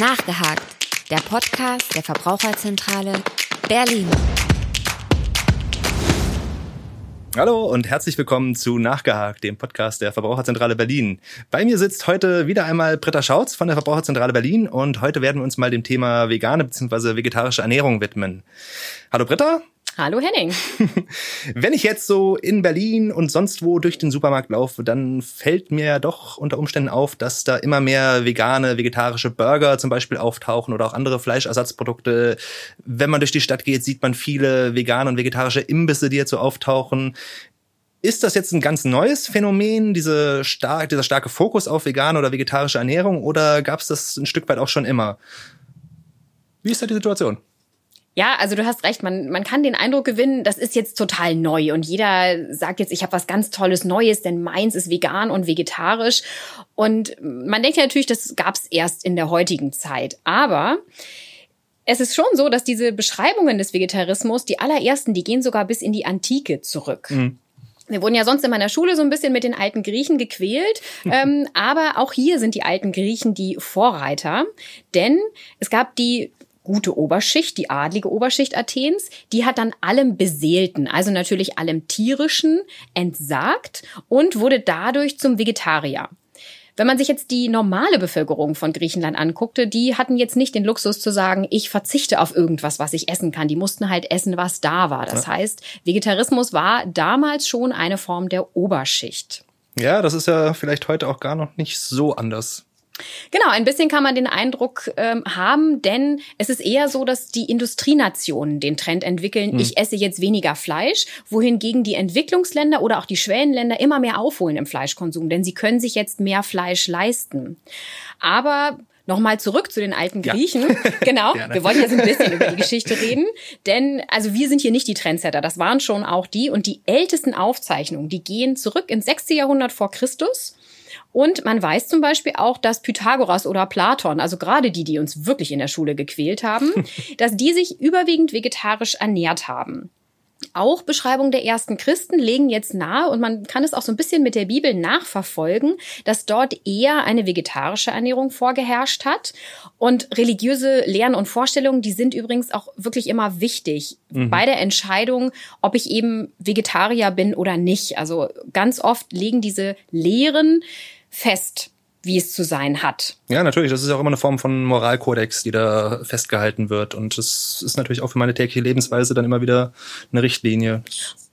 Nachgehakt, der Podcast der Verbraucherzentrale Berlin. Hallo und herzlich willkommen zu Nachgehakt, dem Podcast der Verbraucherzentrale Berlin. Bei mir sitzt heute wieder einmal Britta Schautz von der Verbraucherzentrale Berlin und heute werden wir uns mal dem Thema vegane bzw. vegetarische Ernährung widmen. Hallo Britta. Hallo Henning. Wenn ich jetzt so in Berlin und sonst wo durch den Supermarkt laufe, dann fällt mir ja doch unter Umständen auf, dass da immer mehr vegane, vegetarische Burger zum Beispiel auftauchen oder auch andere Fleischersatzprodukte. Wenn man durch die Stadt geht, sieht man viele vegane und vegetarische Imbisse, die jetzt so auftauchen. Ist das jetzt ein ganz neues Phänomen, diese stark, dieser starke Fokus auf vegane oder vegetarische Ernährung, oder gab es das ein Stück weit auch schon immer? Wie ist da die Situation? Ja, also du hast recht, man, man kann den Eindruck gewinnen, das ist jetzt total neu und jeder sagt jetzt, ich habe was ganz Tolles Neues, denn meins ist vegan und vegetarisch. Und man denkt ja natürlich, das gab es erst in der heutigen Zeit. Aber es ist schon so, dass diese Beschreibungen des Vegetarismus, die allerersten, die gehen sogar bis in die Antike zurück. Mhm. Wir wurden ja sonst in meiner Schule so ein bisschen mit den alten Griechen gequält, ähm, aber auch hier sind die alten Griechen die Vorreiter, denn es gab die gute Oberschicht, die adlige Oberschicht Athens, die hat dann allem Beseelten, also natürlich allem Tierischen, entsagt und wurde dadurch zum Vegetarier. Wenn man sich jetzt die normale Bevölkerung von Griechenland anguckte, die hatten jetzt nicht den Luxus zu sagen, ich verzichte auf irgendwas, was ich essen kann. Die mussten halt essen, was da war. Das ja. heißt, Vegetarismus war damals schon eine Form der Oberschicht. Ja, das ist ja vielleicht heute auch gar noch nicht so anders. Genau, ein bisschen kann man den Eindruck ähm, haben, denn es ist eher so, dass die Industrienationen den Trend entwickeln, mhm. ich esse jetzt weniger Fleisch, wohingegen die Entwicklungsländer oder auch die Schwellenländer immer mehr aufholen im Fleischkonsum, denn sie können sich jetzt mehr Fleisch leisten. Aber Nochmal zurück zu den alten Griechen. Ja. Genau. wir wollen jetzt ein bisschen über die Geschichte reden. Denn, also wir sind hier nicht die Trendsetter. Das waren schon auch die. Und die ältesten Aufzeichnungen, die gehen zurück ins 6. Jahrhundert vor Christus. Und man weiß zum Beispiel auch, dass Pythagoras oder Platon, also gerade die, die uns wirklich in der Schule gequält haben, dass die sich überwiegend vegetarisch ernährt haben. Auch Beschreibungen der ersten Christen legen jetzt nahe und man kann es auch so ein bisschen mit der Bibel nachverfolgen, dass dort eher eine vegetarische Ernährung vorgeherrscht hat. Und religiöse Lehren und Vorstellungen, die sind übrigens auch wirklich immer wichtig mhm. bei der Entscheidung, ob ich eben Vegetarier bin oder nicht. Also ganz oft legen diese Lehren fest, wie es zu sein hat. Ja, natürlich. Das ist auch immer eine Form von Moralkodex, die da festgehalten wird. Und das ist natürlich auch für meine tägliche Lebensweise dann immer wieder eine Richtlinie.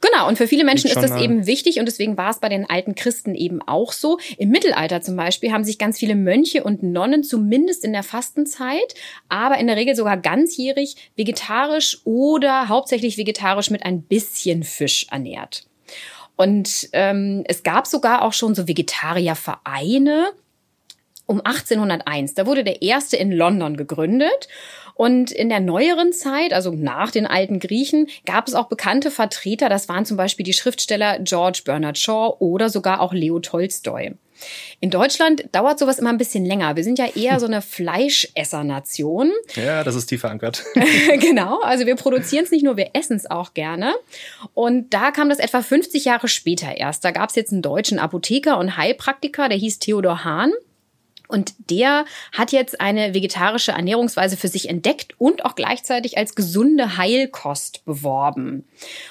Genau, und für viele Menschen ist das eben wichtig und deswegen war es bei den alten Christen eben auch so. Im Mittelalter zum Beispiel haben sich ganz viele Mönche und Nonnen zumindest in der Fastenzeit, aber in der Regel sogar ganzjährig vegetarisch oder hauptsächlich vegetarisch mit ein bisschen Fisch ernährt. Und ähm, es gab sogar auch schon so Vegetariervereine um 1801. Da wurde der erste in London gegründet. Und in der neueren Zeit, also nach den alten Griechen, gab es auch bekannte Vertreter. Das waren zum Beispiel die Schriftsteller George Bernard Shaw oder sogar auch Leo Tolstoy. In Deutschland dauert sowas immer ein bisschen länger. Wir sind ja eher so eine Fleischessernation. Ja, das ist tief verankert. genau, also wir produzieren es nicht nur, wir essen es auch gerne. Und da kam das etwa 50 Jahre später erst. Da gab es jetzt einen deutschen Apotheker und Heilpraktiker, der hieß Theodor Hahn. Und der hat jetzt eine vegetarische Ernährungsweise für sich entdeckt und auch gleichzeitig als gesunde Heilkost beworben.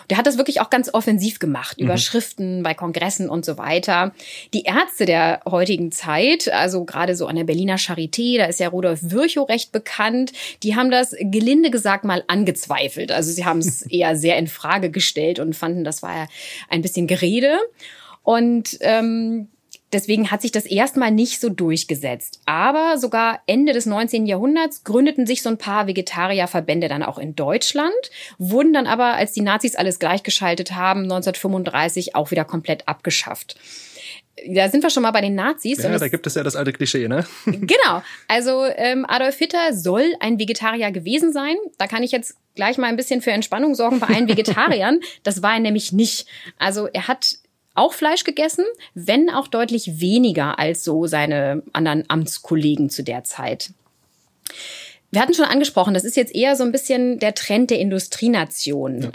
Der hat das wirklich auch ganz offensiv gemacht, über mhm. Schriften, bei Kongressen und so weiter. Die Ärzte der heutigen Zeit, also gerade so an der Berliner Charité, da ist ja Rudolf Virchow recht bekannt, die haben das gelinde gesagt mal angezweifelt. Also sie haben es eher sehr in Frage gestellt und fanden, das war ja ein bisschen Gerede. Und ähm, Deswegen hat sich das erstmal nicht so durchgesetzt. Aber sogar Ende des 19. Jahrhunderts gründeten sich so ein paar Vegetarierverbände dann auch in Deutschland, wurden dann aber, als die Nazis alles gleichgeschaltet haben, 1935 auch wieder komplett abgeschafft da sind wir schon mal bei den Nazis. Ja, da gibt es ja das alte Klischee, ne? genau. Also ähm, Adolf Hitler soll ein Vegetarier gewesen sein. Da kann ich jetzt gleich mal ein bisschen für Entspannung sorgen bei allen Vegetariern. das war er nämlich nicht. Also er hat auch Fleisch gegessen, wenn auch deutlich weniger als so seine anderen Amtskollegen zu der Zeit. Wir hatten schon angesprochen, das ist jetzt eher so ein bisschen der Trend der Industrienation.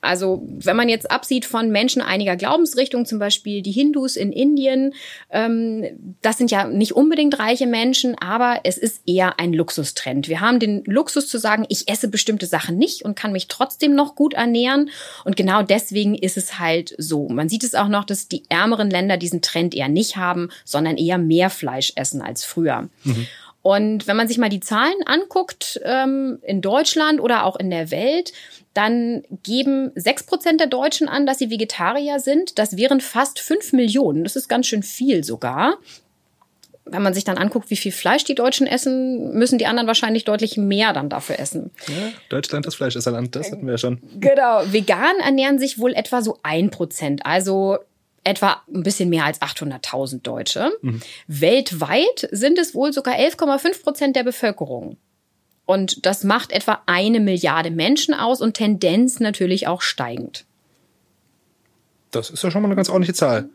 Also wenn man jetzt absieht von Menschen einiger Glaubensrichtungen, zum Beispiel die Hindus in Indien, ähm, das sind ja nicht unbedingt reiche Menschen, aber es ist eher ein Luxustrend. Wir haben den Luxus zu sagen, ich esse bestimmte Sachen nicht und kann mich trotzdem noch gut ernähren. Und genau deswegen ist es halt so. Man sieht es auch noch, dass die ärmeren Länder diesen Trend eher nicht haben, sondern eher mehr Fleisch essen als früher. Mhm. Und wenn man sich mal die Zahlen anguckt, ähm, in Deutschland oder auch in der Welt, dann geben sechs Prozent der Deutschen an, dass sie Vegetarier sind. Das wären fast fünf Millionen. Das ist ganz schön viel sogar. Wenn man sich dann anguckt, wie viel Fleisch die Deutschen essen, müssen die anderen wahrscheinlich deutlich mehr dann dafür essen. Ja, Deutschland das Fleischesserland, das hatten wir ja schon. Genau. Vegan ernähren sich wohl etwa so ein Prozent. Also etwa ein bisschen mehr als 800.000 Deutsche. Mhm. Weltweit sind es wohl sogar 11,5 Prozent der Bevölkerung. Und das macht etwa eine Milliarde Menschen aus und Tendenz natürlich auch steigend. Das ist ja schon mal eine ganz ordentliche Zahl.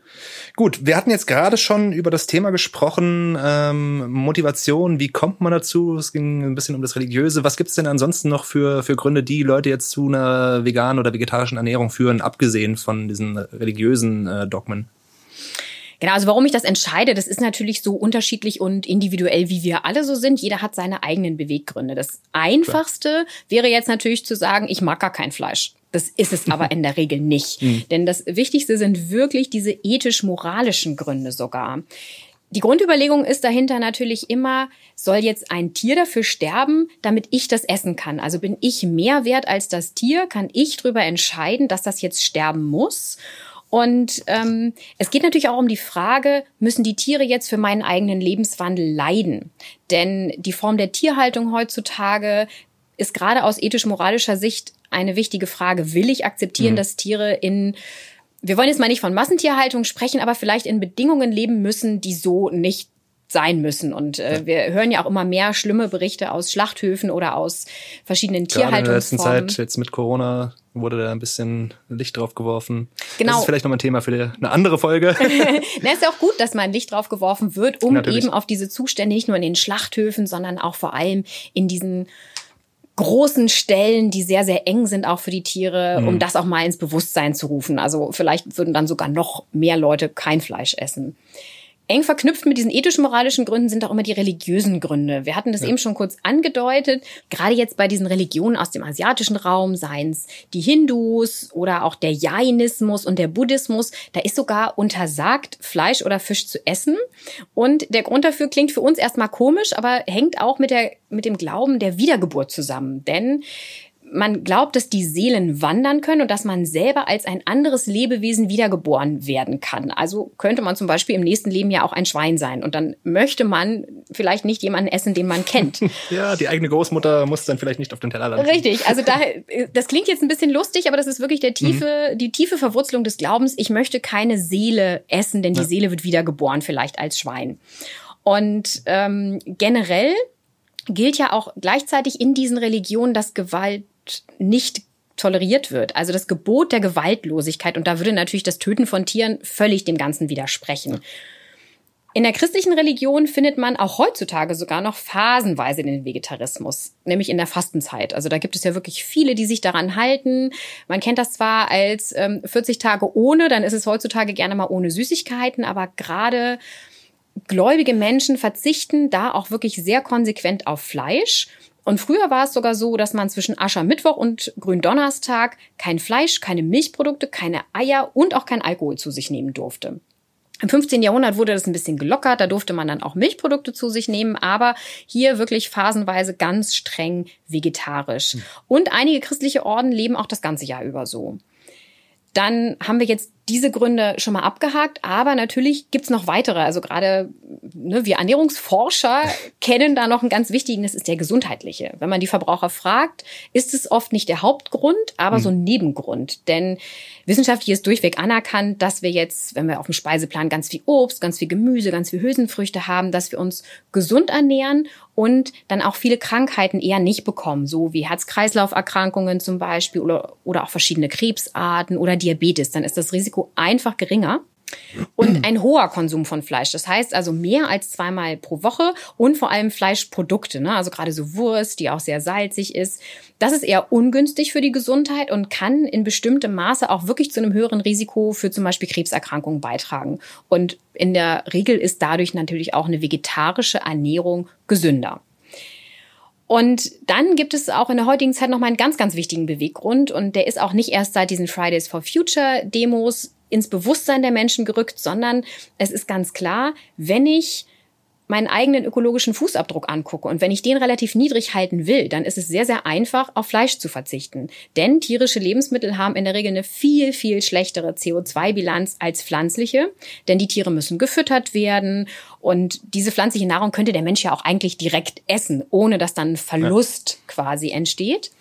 Gut, wir hatten jetzt gerade schon über das Thema gesprochen, ähm, Motivation, wie kommt man dazu? Es ging ein bisschen um das Religiöse. Was gibt's denn ansonsten noch für, für Gründe, die Leute jetzt zu einer veganen oder vegetarischen Ernährung führen, abgesehen von diesen religiösen äh, Dogmen? Genau, also warum ich das entscheide, das ist natürlich so unterschiedlich und individuell, wie wir alle so sind. Jeder hat seine eigenen Beweggründe. Das Einfachste Klar. wäre jetzt natürlich zu sagen, ich mag gar kein Fleisch. Das ist es aber in der Regel nicht. Mhm. Denn das Wichtigste sind wirklich diese ethisch-moralischen Gründe sogar. Die Grundüberlegung ist dahinter natürlich immer, soll jetzt ein Tier dafür sterben, damit ich das essen kann? Also bin ich mehr wert als das Tier? Kann ich darüber entscheiden, dass das jetzt sterben muss? Und ähm, es geht natürlich auch um die Frage, müssen die Tiere jetzt für meinen eigenen Lebenswandel leiden? Denn die Form der Tierhaltung heutzutage ist gerade aus ethisch-moralischer Sicht eine wichtige Frage. Will ich akzeptieren, mhm. dass Tiere in wir wollen jetzt mal nicht von Massentierhaltung sprechen, aber vielleicht in Bedingungen leben müssen, die so nicht sein müssen. Und äh, wir hören ja auch immer mehr schlimme Berichte aus Schlachthöfen oder aus verschiedenen Gerade Tierhaltungsformen. In der letzten Zeit, jetzt mit Corona, wurde da ein bisschen Licht drauf geworfen. Genau. Das ist vielleicht nochmal ein Thema für eine andere Folge. Na, ist ja auch gut, dass mal ein Licht drauf geworfen wird, um Natürlich. eben auf diese Zustände nicht nur in den Schlachthöfen, sondern auch vor allem in diesen großen Stellen, die sehr, sehr eng sind auch für die Tiere, mhm. um das auch mal ins Bewusstsein zu rufen. Also vielleicht würden dann sogar noch mehr Leute kein Fleisch essen. Eng verknüpft mit diesen ethisch-moralischen Gründen sind auch immer die religiösen Gründe. Wir hatten das ja. eben schon kurz angedeutet. Gerade jetzt bei diesen Religionen aus dem asiatischen Raum, seien es die Hindus oder auch der Jainismus und der Buddhismus, da ist sogar untersagt, Fleisch oder Fisch zu essen. Und der Grund dafür klingt für uns erstmal komisch, aber hängt auch mit, der, mit dem Glauben der Wiedergeburt zusammen. Denn man glaubt, dass die Seelen wandern können und dass man selber als ein anderes Lebewesen wiedergeboren werden kann. Also könnte man zum Beispiel im nächsten Leben ja auch ein Schwein sein. Und dann möchte man vielleicht nicht jemanden essen, den man kennt. ja, die eigene Großmutter muss dann vielleicht nicht auf den Teller landen. Richtig. Also da, das klingt jetzt ein bisschen lustig, aber das ist wirklich der tiefe, mhm. die tiefe Verwurzelung des Glaubens. Ich möchte keine Seele essen, denn die ja. Seele wird wiedergeboren, vielleicht als Schwein. Und ähm, generell gilt ja auch gleichzeitig in diesen Religionen, dass Gewalt nicht toleriert wird. Also das Gebot der Gewaltlosigkeit. Und da würde natürlich das Töten von Tieren völlig dem Ganzen widersprechen. In der christlichen Religion findet man auch heutzutage sogar noch phasenweise den Vegetarismus, nämlich in der Fastenzeit. Also da gibt es ja wirklich viele, die sich daran halten. Man kennt das zwar als ähm, 40 Tage ohne, dann ist es heutzutage gerne mal ohne Süßigkeiten, aber gerade gläubige Menschen verzichten da auch wirklich sehr konsequent auf Fleisch und früher war es sogar so, dass man zwischen Aschermittwoch und Gründonnerstag kein Fleisch, keine Milchprodukte, keine Eier und auch kein Alkohol zu sich nehmen durfte. Im 15. Jahrhundert wurde das ein bisschen gelockert, da durfte man dann auch Milchprodukte zu sich nehmen, aber hier wirklich phasenweise ganz streng vegetarisch. Mhm. Und einige christliche Orden leben auch das ganze Jahr über so. Dann haben wir jetzt diese Gründe schon mal abgehakt, aber natürlich gibt's noch weitere. Also gerade ne, wir Ernährungsforscher kennen da noch einen ganz wichtigen, das ist der gesundheitliche. Wenn man die Verbraucher fragt, ist es oft nicht der Hauptgrund, aber mhm. so ein Nebengrund. Denn wissenschaftlich ist durchweg anerkannt, dass wir jetzt, wenn wir auf dem Speiseplan ganz viel Obst, ganz viel Gemüse, ganz viel Hülsenfrüchte haben, dass wir uns gesund ernähren und dann auch viele Krankheiten eher nicht bekommen, so wie Herz-Kreislauf-Erkrankungen zum Beispiel oder, oder auch verschiedene Krebsarten oder Diabetes. Dann ist das Risiko einfach geringer. Und ein hoher Konsum von Fleisch. Das heißt also mehr als zweimal pro Woche und vor allem Fleischprodukte, ne? also gerade so Wurst, die auch sehr salzig ist. Das ist eher ungünstig für die Gesundheit und kann in bestimmtem Maße auch wirklich zu einem höheren Risiko für zum Beispiel Krebserkrankungen beitragen. Und in der Regel ist dadurch natürlich auch eine vegetarische Ernährung gesünder. Und dann gibt es auch in der heutigen Zeit noch mal einen ganz, ganz wichtigen Beweggrund. Und der ist auch nicht erst seit diesen Fridays for Future Demos ins Bewusstsein der Menschen gerückt, sondern es ist ganz klar, wenn ich meinen eigenen ökologischen Fußabdruck angucke und wenn ich den relativ niedrig halten will, dann ist es sehr, sehr einfach, auf Fleisch zu verzichten. Denn tierische Lebensmittel haben in der Regel eine viel, viel schlechtere CO2-Bilanz als pflanzliche, denn die Tiere müssen gefüttert werden und diese pflanzliche Nahrung könnte der Mensch ja auch eigentlich direkt essen, ohne dass dann Verlust ja. quasi entsteht.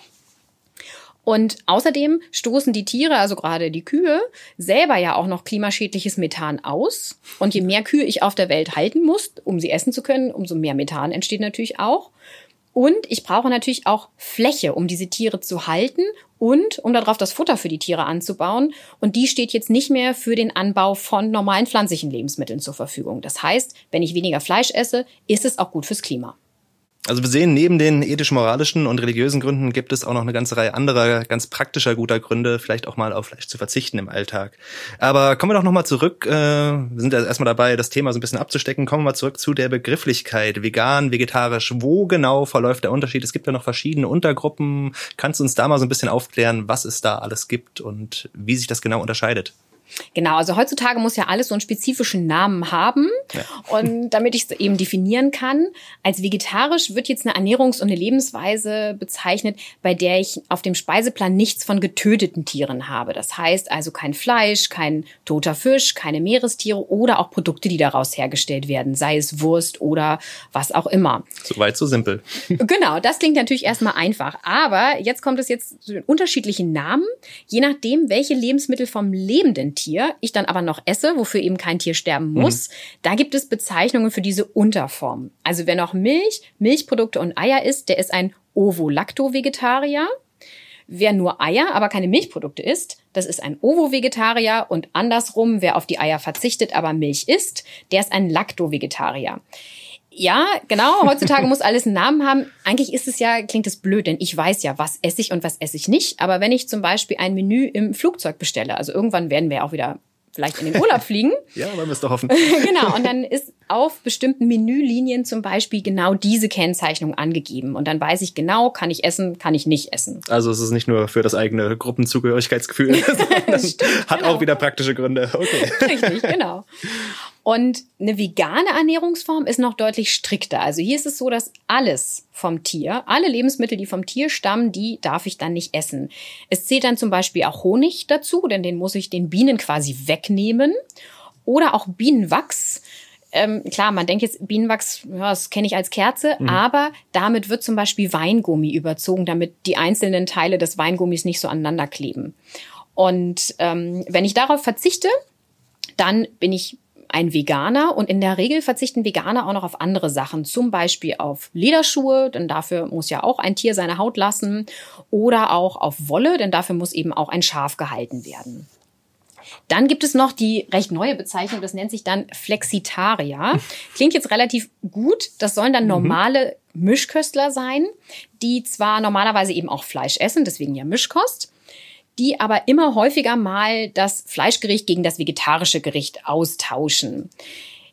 Und außerdem stoßen die Tiere, also gerade die Kühe, selber ja auch noch klimaschädliches Methan aus. Und je mehr Kühe ich auf der Welt halten muss, um sie essen zu können, umso mehr Methan entsteht natürlich auch. Und ich brauche natürlich auch Fläche, um diese Tiere zu halten und um darauf das Futter für die Tiere anzubauen. Und die steht jetzt nicht mehr für den Anbau von normalen pflanzlichen Lebensmitteln zur Verfügung. Das heißt, wenn ich weniger Fleisch esse, ist es auch gut fürs Klima. Also wir sehen, neben den ethisch-moralischen und religiösen Gründen gibt es auch noch eine ganze Reihe anderer, ganz praktischer guter Gründe, vielleicht auch mal auf Fleisch zu verzichten im Alltag. Aber kommen wir doch nochmal zurück, äh, wir sind ja erstmal dabei, das Thema so ein bisschen abzustecken, kommen wir mal zurück zu der Begrifflichkeit, vegan, vegetarisch, wo genau verläuft der Unterschied? Es gibt ja noch verschiedene Untergruppen. Kannst du uns da mal so ein bisschen aufklären, was es da alles gibt und wie sich das genau unterscheidet? Genau, also heutzutage muss ja alles so einen spezifischen Namen haben. Ja. Und damit ich es eben definieren kann, als vegetarisch wird jetzt eine Ernährungs- und eine Lebensweise bezeichnet, bei der ich auf dem Speiseplan nichts von getöteten Tieren habe. Das heißt also kein Fleisch, kein toter Fisch, keine Meerestiere oder auch Produkte, die daraus hergestellt werden, sei es Wurst oder was auch immer. Soweit so simpel. Genau, das klingt natürlich erstmal einfach. Aber jetzt kommt es jetzt zu den unterschiedlichen Namen, je nachdem, welche Lebensmittel vom lebenden Tier Tier, ich dann aber noch esse, wofür eben kein Tier sterben mhm. muss, mhm. da gibt es Bezeichnungen für diese Unterformen. Also wer noch Milch, Milchprodukte und Eier isst, der ist ein Ovo-Lacto-Vegetarier. Wer nur Eier, aber keine Milchprodukte isst, das ist ein Ovo-Vegetarier und andersrum, wer auf die Eier verzichtet, aber Milch isst, der ist ein Lacto-Vegetarier. Ja, genau. Heutzutage muss alles einen Namen haben. Eigentlich ist es ja, klingt es blöd, denn ich weiß ja, was esse ich und was esse ich nicht. Aber wenn ich zum Beispiel ein Menü im Flugzeug bestelle, also irgendwann werden wir auch wieder vielleicht in den Urlaub fliegen. ja, wollen wir es doch hoffen. genau. Und dann ist auf bestimmten Menülinien zum Beispiel genau diese Kennzeichnung angegeben. Und dann weiß ich genau, kann ich essen, kann ich nicht essen. Also es ist nicht nur für das eigene Gruppenzugehörigkeitsgefühl, sondern Stimmt, hat genau. auch wieder praktische Gründe. Okay. Richtig, genau. Und eine vegane Ernährungsform ist noch deutlich strikter. Also hier ist es so, dass alles vom Tier, alle Lebensmittel, die vom Tier stammen, die darf ich dann nicht essen. Es zählt dann zum Beispiel auch Honig dazu, denn den muss ich den Bienen quasi wegnehmen. Oder auch Bienenwachs. Ähm, klar, man denkt jetzt, Bienenwachs, ja, das kenne ich als Kerze, mhm. aber damit wird zum Beispiel Weingummi überzogen, damit die einzelnen Teile des Weingummis nicht so aneinander kleben. Und ähm, wenn ich darauf verzichte, dann bin ich ein Veganer und in der Regel verzichten Veganer auch noch auf andere Sachen, zum Beispiel auf Lederschuhe, denn dafür muss ja auch ein Tier seine Haut lassen, oder auch auf Wolle, denn dafür muss eben auch ein Schaf gehalten werden. Dann gibt es noch die recht neue Bezeichnung, das nennt sich dann Flexitarier. Klingt jetzt relativ gut. Das sollen dann mhm. normale Mischköstler sein, die zwar normalerweise eben auch Fleisch essen, deswegen ja Mischkost, die aber immer häufiger mal das Fleischgericht gegen das vegetarische Gericht austauschen.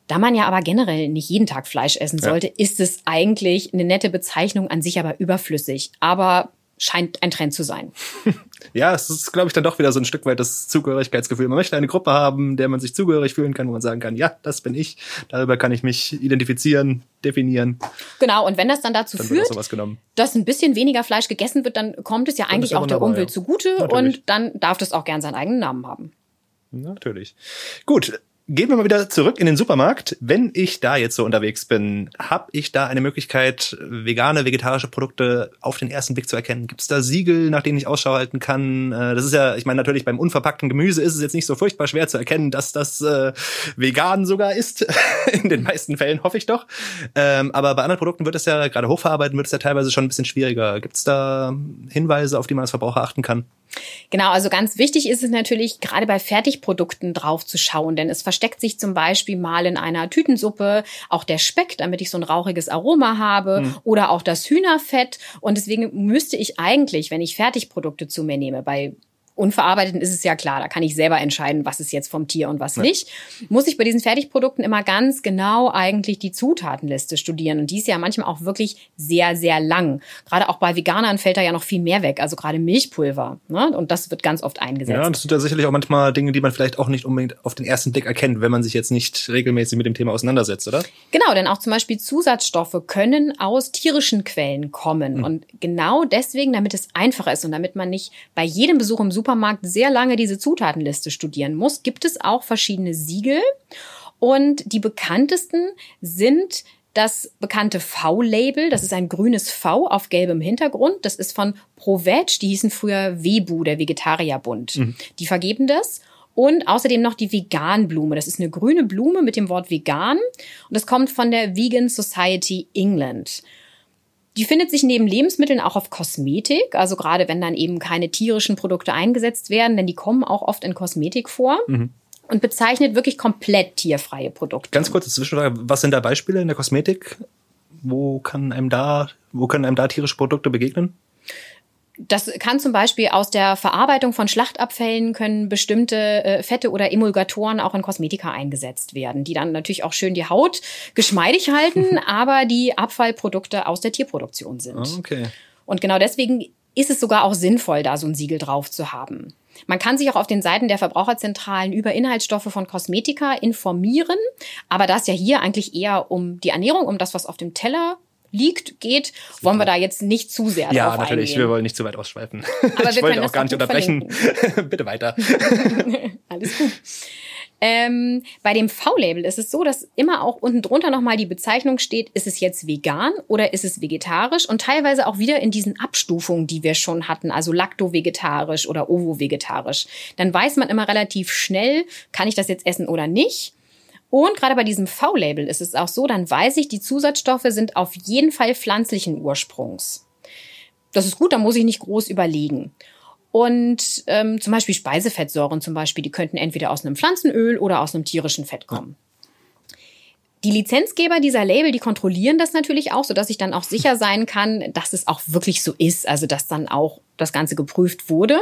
Da man ja aber generell nicht jeden Tag Fleisch essen sollte, ja. ist es eigentlich eine nette Bezeichnung an sich aber überflüssig. Aber scheint ein Trend zu sein. Ja, es ist, glaube ich, dann doch wieder so ein Stück weit das Zugehörigkeitsgefühl. Man möchte eine Gruppe haben, der man sich zugehörig fühlen kann, wo man sagen kann, ja, das bin ich, darüber kann ich mich identifizieren, definieren. Genau, und wenn das dann dazu dann führt, dass ein bisschen weniger Fleisch gegessen wird, dann kommt es ja eigentlich auch der Umwelt ja. zugute Natürlich. und dann darf das auch gern seinen eigenen Namen haben. Natürlich. Gut, Gehen wir mal wieder zurück in den Supermarkt. Wenn ich da jetzt so unterwegs bin, habe ich da eine Möglichkeit, vegane, vegetarische Produkte auf den ersten Blick zu erkennen? Gibt es da Siegel, nach denen ich Ausschau halten kann? Äh, das ist ja, ich meine, natürlich beim unverpackten Gemüse ist es jetzt nicht so furchtbar schwer zu erkennen, dass das äh, vegan sogar ist. in den meisten Fällen hoffe ich doch. Ähm, aber bei anderen Produkten wird es ja, gerade hochverarbeiten, wird es ja teilweise schon ein bisschen schwieriger. Gibt es da Hinweise, auf die man als Verbraucher achten kann? Genau, also ganz wichtig ist es natürlich, gerade bei Fertigprodukten drauf zu schauen, denn es versteckt sich zum Beispiel mal in einer Tütensuppe auch der Speck, damit ich so ein rauchiges Aroma habe, mhm. oder auch das Hühnerfett. Und deswegen müsste ich eigentlich, wenn ich Fertigprodukte zu mir nehme, bei Unverarbeiteten ist es ja klar, da kann ich selber entscheiden, was ist jetzt vom Tier und was ja. nicht. Muss ich bei diesen Fertigprodukten immer ganz genau eigentlich die Zutatenliste studieren. Und die ist ja manchmal auch wirklich sehr, sehr lang. Gerade auch bei Veganern fällt da ja noch viel mehr weg. Also gerade Milchpulver. Ne? Und das wird ganz oft eingesetzt. Ja, das sind ja sicherlich auch manchmal Dinge, die man vielleicht auch nicht unbedingt auf den ersten Blick erkennt, wenn man sich jetzt nicht regelmäßig mit dem Thema auseinandersetzt, oder? Genau, denn auch zum Beispiel Zusatzstoffe können aus tierischen Quellen kommen. Mhm. Und genau deswegen, damit es einfacher ist und damit man nicht bei jedem Besuch im Supermarkt Supermarkt sehr lange diese Zutatenliste studieren muss, gibt es auch verschiedene Siegel. Und die bekanntesten sind das bekannte V-Label. Das ist ein grünes V auf gelbem Hintergrund. Das ist von ProVeg. Die hießen früher Webu, der Vegetarierbund. Mhm. Die vergeben das. Und außerdem noch die Veganblume. Das ist eine grüne Blume mit dem Wort vegan. Und das kommt von der Vegan Society England. Die findet sich neben Lebensmitteln auch auf Kosmetik, also gerade wenn dann eben keine tierischen Produkte eingesetzt werden, denn die kommen auch oft in Kosmetik vor. Mhm. Und bezeichnet wirklich komplett tierfreie Produkte. Ganz kurze Zwischenfrage, was sind da Beispiele in der Kosmetik? Wo kann einem da, wo können einem da tierische Produkte begegnen? Das kann zum Beispiel aus der Verarbeitung von Schlachtabfällen können bestimmte äh, Fette oder Emulgatoren auch in Kosmetika eingesetzt werden, die dann natürlich auch schön die Haut geschmeidig halten, aber die Abfallprodukte aus der Tierproduktion sind. Ah, okay. Und genau deswegen ist es sogar auch sinnvoll, da so ein Siegel drauf zu haben. Man kann sich auch auf den Seiten der Verbraucherzentralen über Inhaltsstoffe von Kosmetika informieren, aber das ja hier eigentlich eher um die Ernährung, um das, was auf dem Teller liegt, geht, wollen wir da jetzt nicht zu sehr ja, drauf Ja, natürlich, wir wollen nicht zu weit ausschweifen. Aber ich wollte auch gar nicht unterbrechen. Bitte weiter. Alles gut. Ähm, bei dem V-Label ist es so, dass immer auch unten drunter nochmal die Bezeichnung steht, ist es jetzt vegan oder ist es vegetarisch und teilweise auch wieder in diesen Abstufungen, die wir schon hatten, also lacto-vegetarisch oder ovo-vegetarisch. Dann weiß man immer relativ schnell, kann ich das jetzt essen oder nicht. Und gerade bei diesem V-Label ist es auch so, dann weiß ich, die Zusatzstoffe sind auf jeden Fall pflanzlichen Ursprungs. Das ist gut, da muss ich nicht groß überlegen. Und ähm, zum Beispiel Speisefettsäuren zum Beispiel, die könnten entweder aus einem Pflanzenöl oder aus einem tierischen Fett kommen. Die Lizenzgeber dieser Label, die kontrollieren das natürlich auch, sodass ich dann auch sicher sein kann, dass es auch wirklich so ist, also dass dann auch das Ganze geprüft wurde.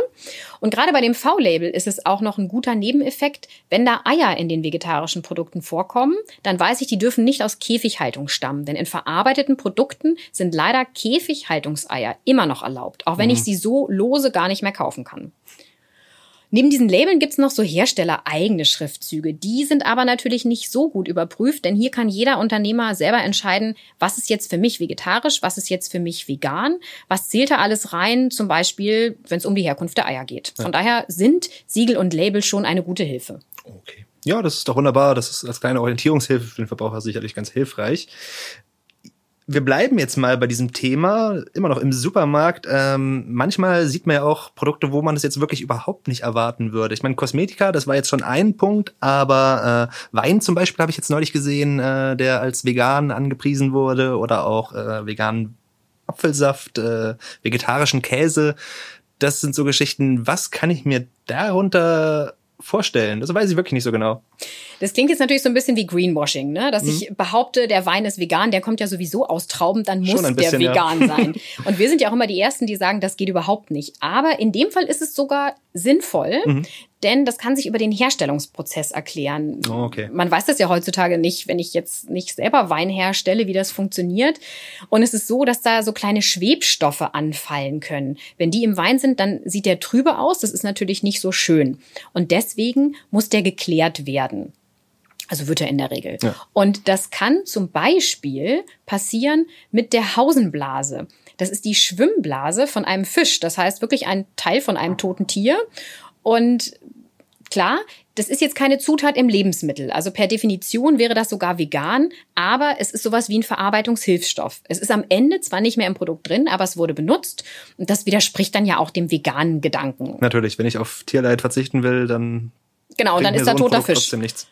Und gerade bei dem V-Label ist es auch noch ein guter Nebeneffekt, wenn da Eier in den vegetarischen Produkten vorkommen, dann weiß ich, die dürfen nicht aus Käfighaltung stammen, denn in verarbeiteten Produkten sind leider Käfighaltungseier immer noch erlaubt, auch wenn mhm. ich sie so lose gar nicht mehr kaufen kann. Neben diesen Labeln gibt's noch so herstellereigene Schriftzüge. Die sind aber natürlich nicht so gut überprüft, denn hier kann jeder Unternehmer selber entscheiden, was ist jetzt für mich vegetarisch, was ist jetzt für mich vegan, was zählt da alles rein, zum Beispiel, wenn es um die Herkunft der Eier geht. Von ja. daher sind Siegel und Label schon eine gute Hilfe. Okay. Ja, das ist doch wunderbar. Das ist als kleine Orientierungshilfe für den Verbraucher sicherlich ganz hilfreich wir bleiben jetzt mal bei diesem Thema, immer noch im Supermarkt. Ähm, manchmal sieht man ja auch Produkte, wo man es jetzt wirklich überhaupt nicht erwarten würde. Ich meine, Kosmetika, das war jetzt schon ein Punkt, aber äh, Wein zum Beispiel habe ich jetzt neulich gesehen, äh, der als vegan angepriesen wurde oder auch äh, veganen Apfelsaft, äh, vegetarischen Käse. Das sind so Geschichten. Was kann ich mir darunter vorstellen? Das weiß ich wirklich nicht so genau. Das klingt jetzt natürlich so ein bisschen wie Greenwashing, ne? Dass mhm. ich behaupte, der Wein ist vegan, der kommt ja sowieso aus Trauben, dann muss bisschen, der vegan ja. sein. Und wir sind ja auch immer die Ersten, die sagen, das geht überhaupt nicht. Aber in dem Fall ist es sogar sinnvoll, mhm. Denn das kann sich über den Herstellungsprozess erklären. Oh, okay. Man weiß das ja heutzutage nicht, wenn ich jetzt nicht selber Wein herstelle, wie das funktioniert. Und es ist so, dass da so kleine Schwebstoffe anfallen können. Wenn die im Wein sind, dann sieht der trübe aus. Das ist natürlich nicht so schön. Und deswegen muss der geklärt werden. Also wird er in der Regel. Ja. Und das kann zum Beispiel passieren mit der Hausenblase. Das ist die Schwimmblase von einem Fisch. Das heißt wirklich ein Teil von einem toten Tier. Und klar, das ist jetzt keine Zutat im Lebensmittel. Also per Definition wäre das sogar vegan, aber es ist sowas wie ein Verarbeitungshilfsstoff. Es ist am Ende zwar nicht mehr im Produkt drin, aber es wurde benutzt und das widerspricht dann ja auch dem veganen Gedanken. Natürlich, wenn ich auf Tierleid verzichten will, dann Genau, und dann ist da so toter Fisch. Trotzdem nichts.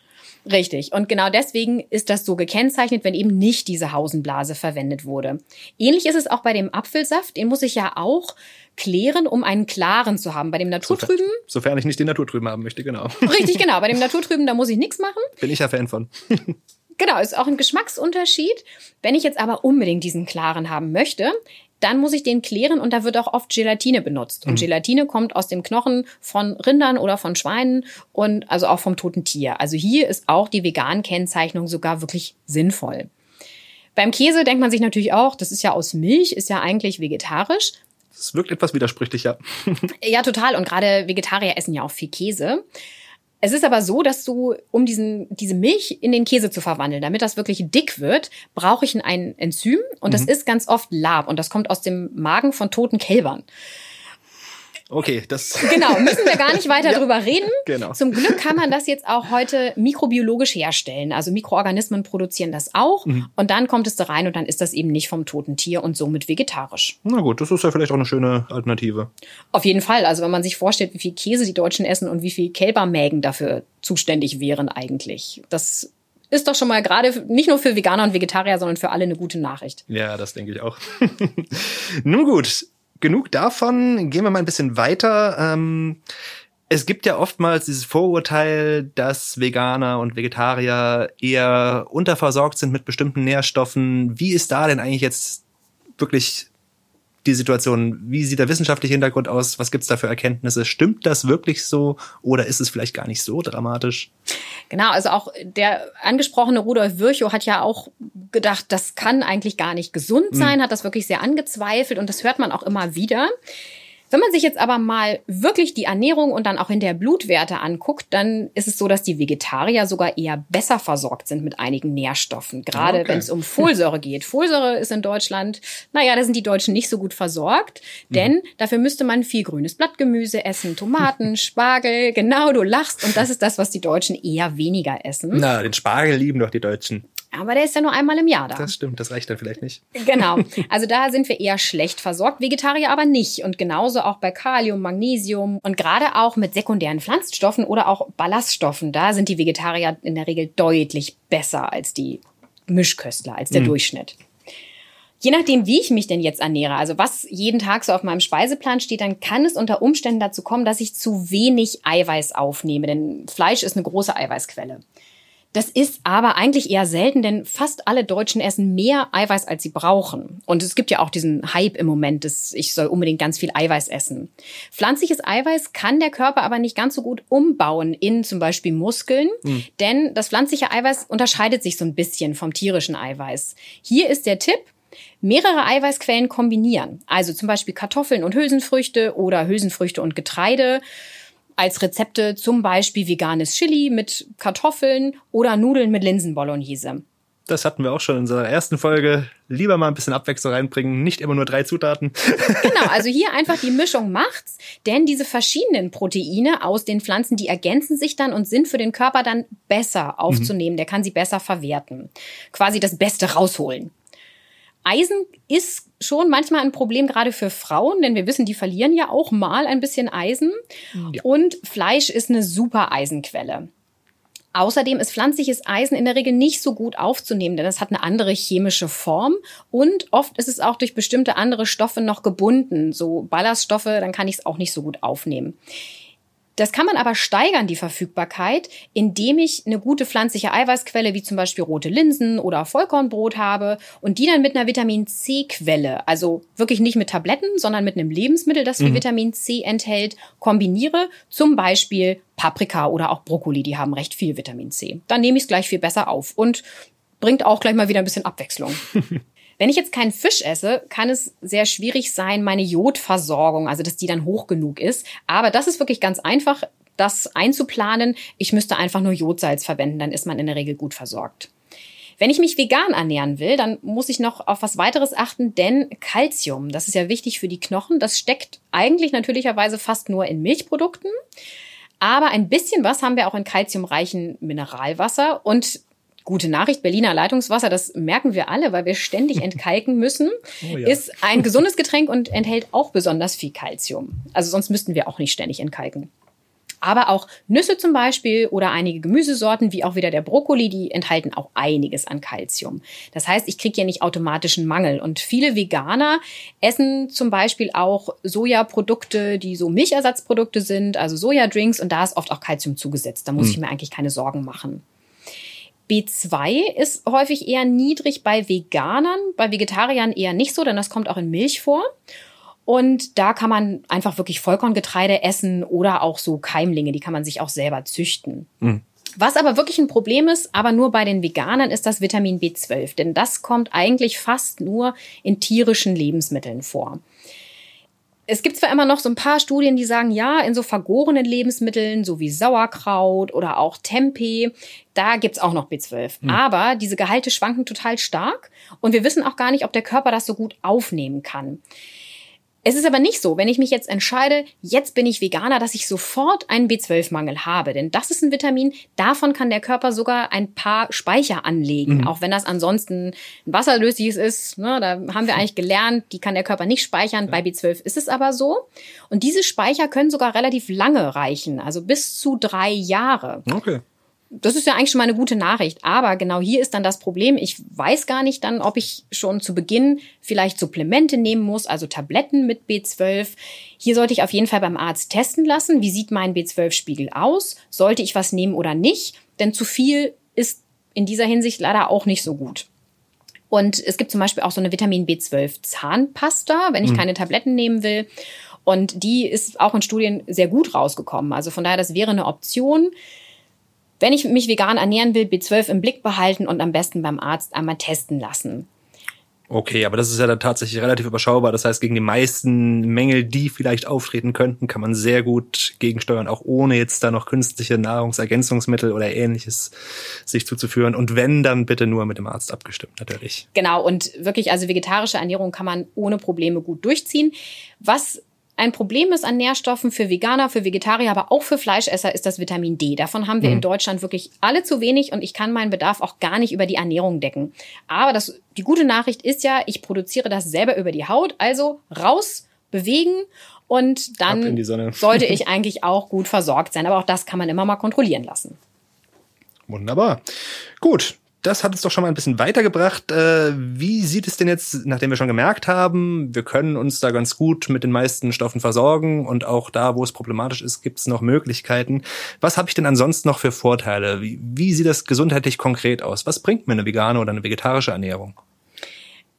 Richtig. Und genau deswegen ist das so gekennzeichnet, wenn eben nicht diese Hausenblase verwendet wurde. Ähnlich ist es auch bei dem Apfelsaft. Den muss ich ja auch klären, um einen klaren zu haben. Bei dem Naturtrüben. Sofern, sofern ich nicht den Naturtrüben haben möchte, genau. Richtig, genau. Bei dem Naturtrüben, da muss ich nichts machen. Bin ich ja Fan von. Genau, ist auch ein Geschmacksunterschied. Wenn ich jetzt aber unbedingt diesen klaren haben möchte, dann muss ich den klären und da wird auch oft Gelatine benutzt. Und mhm. Gelatine kommt aus dem Knochen von Rindern oder von Schweinen und also auch vom toten Tier. Also hier ist auch die Vegan-Kennzeichnung sogar wirklich sinnvoll. Beim Käse denkt man sich natürlich auch, das ist ja aus Milch, ist ja eigentlich vegetarisch. Das wirkt etwas widersprüchlich, ja. ja, total. Und gerade Vegetarier essen ja auch viel Käse. Es ist aber so, dass du, um diesen, diese Milch in den Käse zu verwandeln, damit das wirklich dick wird, brauche ich ein Enzym und das mhm. ist ganz oft Lab und das kommt aus dem Magen von toten Kälbern. Okay, das. Genau, müssen wir gar nicht weiter ja, drüber reden. Genau. Zum Glück kann man das jetzt auch heute mikrobiologisch herstellen. Also Mikroorganismen produzieren das auch mhm. und dann kommt es da rein und dann ist das eben nicht vom toten Tier und somit vegetarisch. Na gut, das ist ja vielleicht auch eine schöne Alternative. Auf jeden Fall. Also wenn man sich vorstellt, wie viel Käse die Deutschen essen und wie viel Kälbermägen dafür zuständig wären eigentlich. Das ist doch schon mal gerade nicht nur für Veganer und Vegetarier, sondern für alle eine gute Nachricht. Ja, das denke ich auch. Nun gut, genug davon. Gehen wir mal ein bisschen weiter. Ähm, es gibt ja oftmals dieses Vorurteil, dass Veganer und Vegetarier eher unterversorgt sind mit bestimmten Nährstoffen. Wie ist da denn eigentlich jetzt wirklich die Situation? Wie sieht der wissenschaftliche Hintergrund aus? Was gibt's da für Erkenntnisse? Stimmt das wirklich so oder ist es vielleicht gar nicht so dramatisch? Genau, also auch der angesprochene Rudolf Virchow hat ja auch gedacht, das kann eigentlich gar nicht gesund hm. sein, mhm. hat das wirklich sehr angezweifelt und das hört man auch immer wieder. Wenn man sich jetzt aber mal wirklich die Ernährung und dann auch in der Blutwerte anguckt, dann ist es so, dass die Vegetarier sogar eher besser versorgt sind mit einigen Nährstoffen. Gerade okay. wenn es um Folsäure geht. Folsäure ist in Deutschland, naja, da sind die Deutschen nicht so gut versorgt, mhm. denn dafür müsste man viel grünes Blattgemüse essen, Tomaten, Spargel, genau, du lachst und das ist das, was die Deutschen eher weniger essen. Na, den Spargel lieben doch die Deutschen. Aber der ist ja nur einmal im Jahr da. Das stimmt, das reicht dann vielleicht nicht. Genau. Also da sind wir eher schlecht versorgt, Vegetarier aber nicht. Und genauso auch bei Kalium, Magnesium und gerade auch mit sekundären Pflanzstoffen oder auch Ballaststoffen. Da sind die Vegetarier in der Regel deutlich besser als die Mischköstler, als der mhm. Durchschnitt. Je nachdem, wie ich mich denn jetzt ernähre, also was jeden Tag so auf meinem Speiseplan steht, dann kann es unter Umständen dazu kommen, dass ich zu wenig Eiweiß aufnehme, denn Fleisch ist eine große Eiweißquelle. Das ist aber eigentlich eher selten, denn fast alle Deutschen essen mehr Eiweiß, als sie brauchen. Und es gibt ja auch diesen Hype im Moment, dass ich soll unbedingt ganz viel Eiweiß essen. Pflanzliches Eiweiß kann der Körper aber nicht ganz so gut umbauen in zum Beispiel Muskeln, mhm. denn das pflanzliche Eiweiß unterscheidet sich so ein bisschen vom tierischen Eiweiß. Hier ist der Tipp, mehrere Eiweißquellen kombinieren. Also zum Beispiel Kartoffeln und Hülsenfrüchte oder Hülsenfrüchte und Getreide als Rezepte zum Beispiel veganes Chili mit Kartoffeln oder Nudeln mit Linsenbolognese. Das hatten wir auch schon in unserer ersten Folge. Lieber mal ein bisschen Abwechslung reinbringen, nicht immer nur drei Zutaten. Genau, also hier einfach die Mischung macht's, denn diese verschiedenen Proteine aus den Pflanzen, die ergänzen sich dann und sind für den Körper dann besser aufzunehmen. Mhm. Der kann sie besser verwerten. Quasi das Beste rausholen. Eisen ist schon manchmal ein Problem gerade für Frauen, denn wir wissen, die verlieren ja auch mal ein bisschen Eisen. Ja. Und Fleisch ist eine super Eisenquelle. Außerdem ist pflanzliches Eisen in der Regel nicht so gut aufzunehmen, denn es hat eine andere chemische Form und oft ist es auch durch bestimmte andere Stoffe noch gebunden, so Ballaststoffe, dann kann ich es auch nicht so gut aufnehmen. Das kann man aber steigern, die Verfügbarkeit, indem ich eine gute pflanzliche Eiweißquelle wie zum Beispiel rote Linsen oder Vollkornbrot habe und die dann mit einer Vitamin C-Quelle, also wirklich nicht mit Tabletten, sondern mit einem Lebensmittel, das mhm. Vitamin C enthält, kombiniere. Zum Beispiel Paprika oder auch Brokkoli, die haben recht viel Vitamin C. Dann nehme ich es gleich viel besser auf und bringt auch gleich mal wieder ein bisschen Abwechslung. Wenn ich jetzt keinen Fisch esse, kann es sehr schwierig sein, meine Jodversorgung, also dass die dann hoch genug ist. Aber das ist wirklich ganz einfach, das einzuplanen. Ich müsste einfach nur Jodsalz verwenden, dann ist man in der Regel gut versorgt. Wenn ich mich vegan ernähren will, dann muss ich noch auf was weiteres achten, denn Calcium, das ist ja wichtig für die Knochen, das steckt eigentlich natürlicherweise fast nur in Milchprodukten. Aber ein bisschen was haben wir auch in kalziumreichen Mineralwasser und Gute Nachricht, Berliner Leitungswasser, das merken wir alle, weil wir ständig entkalken müssen, oh ja. ist ein gesundes Getränk und enthält auch besonders viel Kalzium. Also sonst müssten wir auch nicht ständig entkalken. Aber auch Nüsse zum Beispiel oder einige Gemüsesorten, wie auch wieder der Brokkoli, die enthalten auch einiges an Kalzium. Das heißt, ich kriege hier nicht automatischen Mangel. Und viele Veganer essen zum Beispiel auch Sojaprodukte, die so Milchersatzprodukte sind, also Sojadrinks, und da ist oft auch Kalzium zugesetzt. Da muss hm. ich mir eigentlich keine Sorgen machen. B2 ist häufig eher niedrig bei Veganern, bei Vegetariern eher nicht so, denn das kommt auch in Milch vor. Und da kann man einfach wirklich Vollkorngetreide essen oder auch so Keimlinge, die kann man sich auch selber züchten. Mhm. Was aber wirklich ein Problem ist, aber nur bei den Veganern, ist das Vitamin B12, denn das kommt eigentlich fast nur in tierischen Lebensmitteln vor. Es gibt zwar immer noch so ein paar Studien, die sagen, ja, in so vergorenen Lebensmitteln, so wie Sauerkraut oder auch Tempeh, da gibt's auch noch B12. Hm. Aber diese Gehalte schwanken total stark und wir wissen auch gar nicht, ob der Körper das so gut aufnehmen kann. Es ist aber nicht so, wenn ich mich jetzt entscheide, jetzt bin ich Veganer, dass ich sofort einen B12-Mangel habe. Denn das ist ein Vitamin, davon kann der Körper sogar ein paar Speicher anlegen. Mhm. Auch wenn das ansonsten ein wasserlösliches ist. Ne, da haben wir eigentlich gelernt, die kann der Körper nicht speichern. Bei B12 ist es aber so. Und diese Speicher können sogar relativ lange reichen, also bis zu drei Jahre. Okay das ist ja eigentlich schon mal eine gute Nachricht. Aber genau hier ist dann das Problem. Ich weiß gar nicht dann, ob ich schon zu Beginn vielleicht Supplemente nehmen muss, also Tabletten mit B12. Hier sollte ich auf jeden Fall beim Arzt testen lassen. Wie sieht mein B12-Spiegel aus? Sollte ich was nehmen oder nicht? Denn zu viel ist in dieser Hinsicht leider auch nicht so gut. Und es gibt zum Beispiel auch so eine Vitamin B12 Zahnpasta, wenn ich mhm. keine Tabletten nehmen will. Und die ist auch in Studien sehr gut rausgekommen. Also von daher, das wäre eine Option wenn ich mich vegan ernähren will, B12 im Blick behalten und am besten beim Arzt einmal testen lassen. Okay, aber das ist ja dann tatsächlich relativ überschaubar. Das heißt, gegen die meisten Mängel, die vielleicht auftreten könnten, kann man sehr gut gegensteuern, auch ohne jetzt da noch künstliche Nahrungsergänzungsmittel oder ähnliches sich zuzuführen. Und wenn, dann bitte nur mit dem Arzt abgestimmt, natürlich. Genau, und wirklich, also vegetarische Ernährung kann man ohne Probleme gut durchziehen. Was ein Problem ist an Nährstoffen für Veganer, für Vegetarier, aber auch für Fleischesser ist das Vitamin D. Davon haben wir mhm. in Deutschland wirklich alle zu wenig und ich kann meinen Bedarf auch gar nicht über die Ernährung decken. Aber das, die gute Nachricht ist ja, ich produziere das selber über die Haut, also raus, bewegen und dann sollte ich eigentlich auch gut versorgt sein. Aber auch das kann man immer mal kontrollieren lassen. Wunderbar. Gut, das hat uns doch schon mal ein bisschen weitergebracht. Äh, wie sieht es denn jetzt, nachdem wir schon gemerkt haben, wir können uns da ganz gut mit den meisten Stoffen versorgen und auch da, wo es problematisch ist, gibt es noch Möglichkeiten. Was habe ich denn ansonsten noch für Vorteile? Wie, wie sieht das gesundheitlich konkret aus? Was bringt mir eine vegane oder eine vegetarische Ernährung?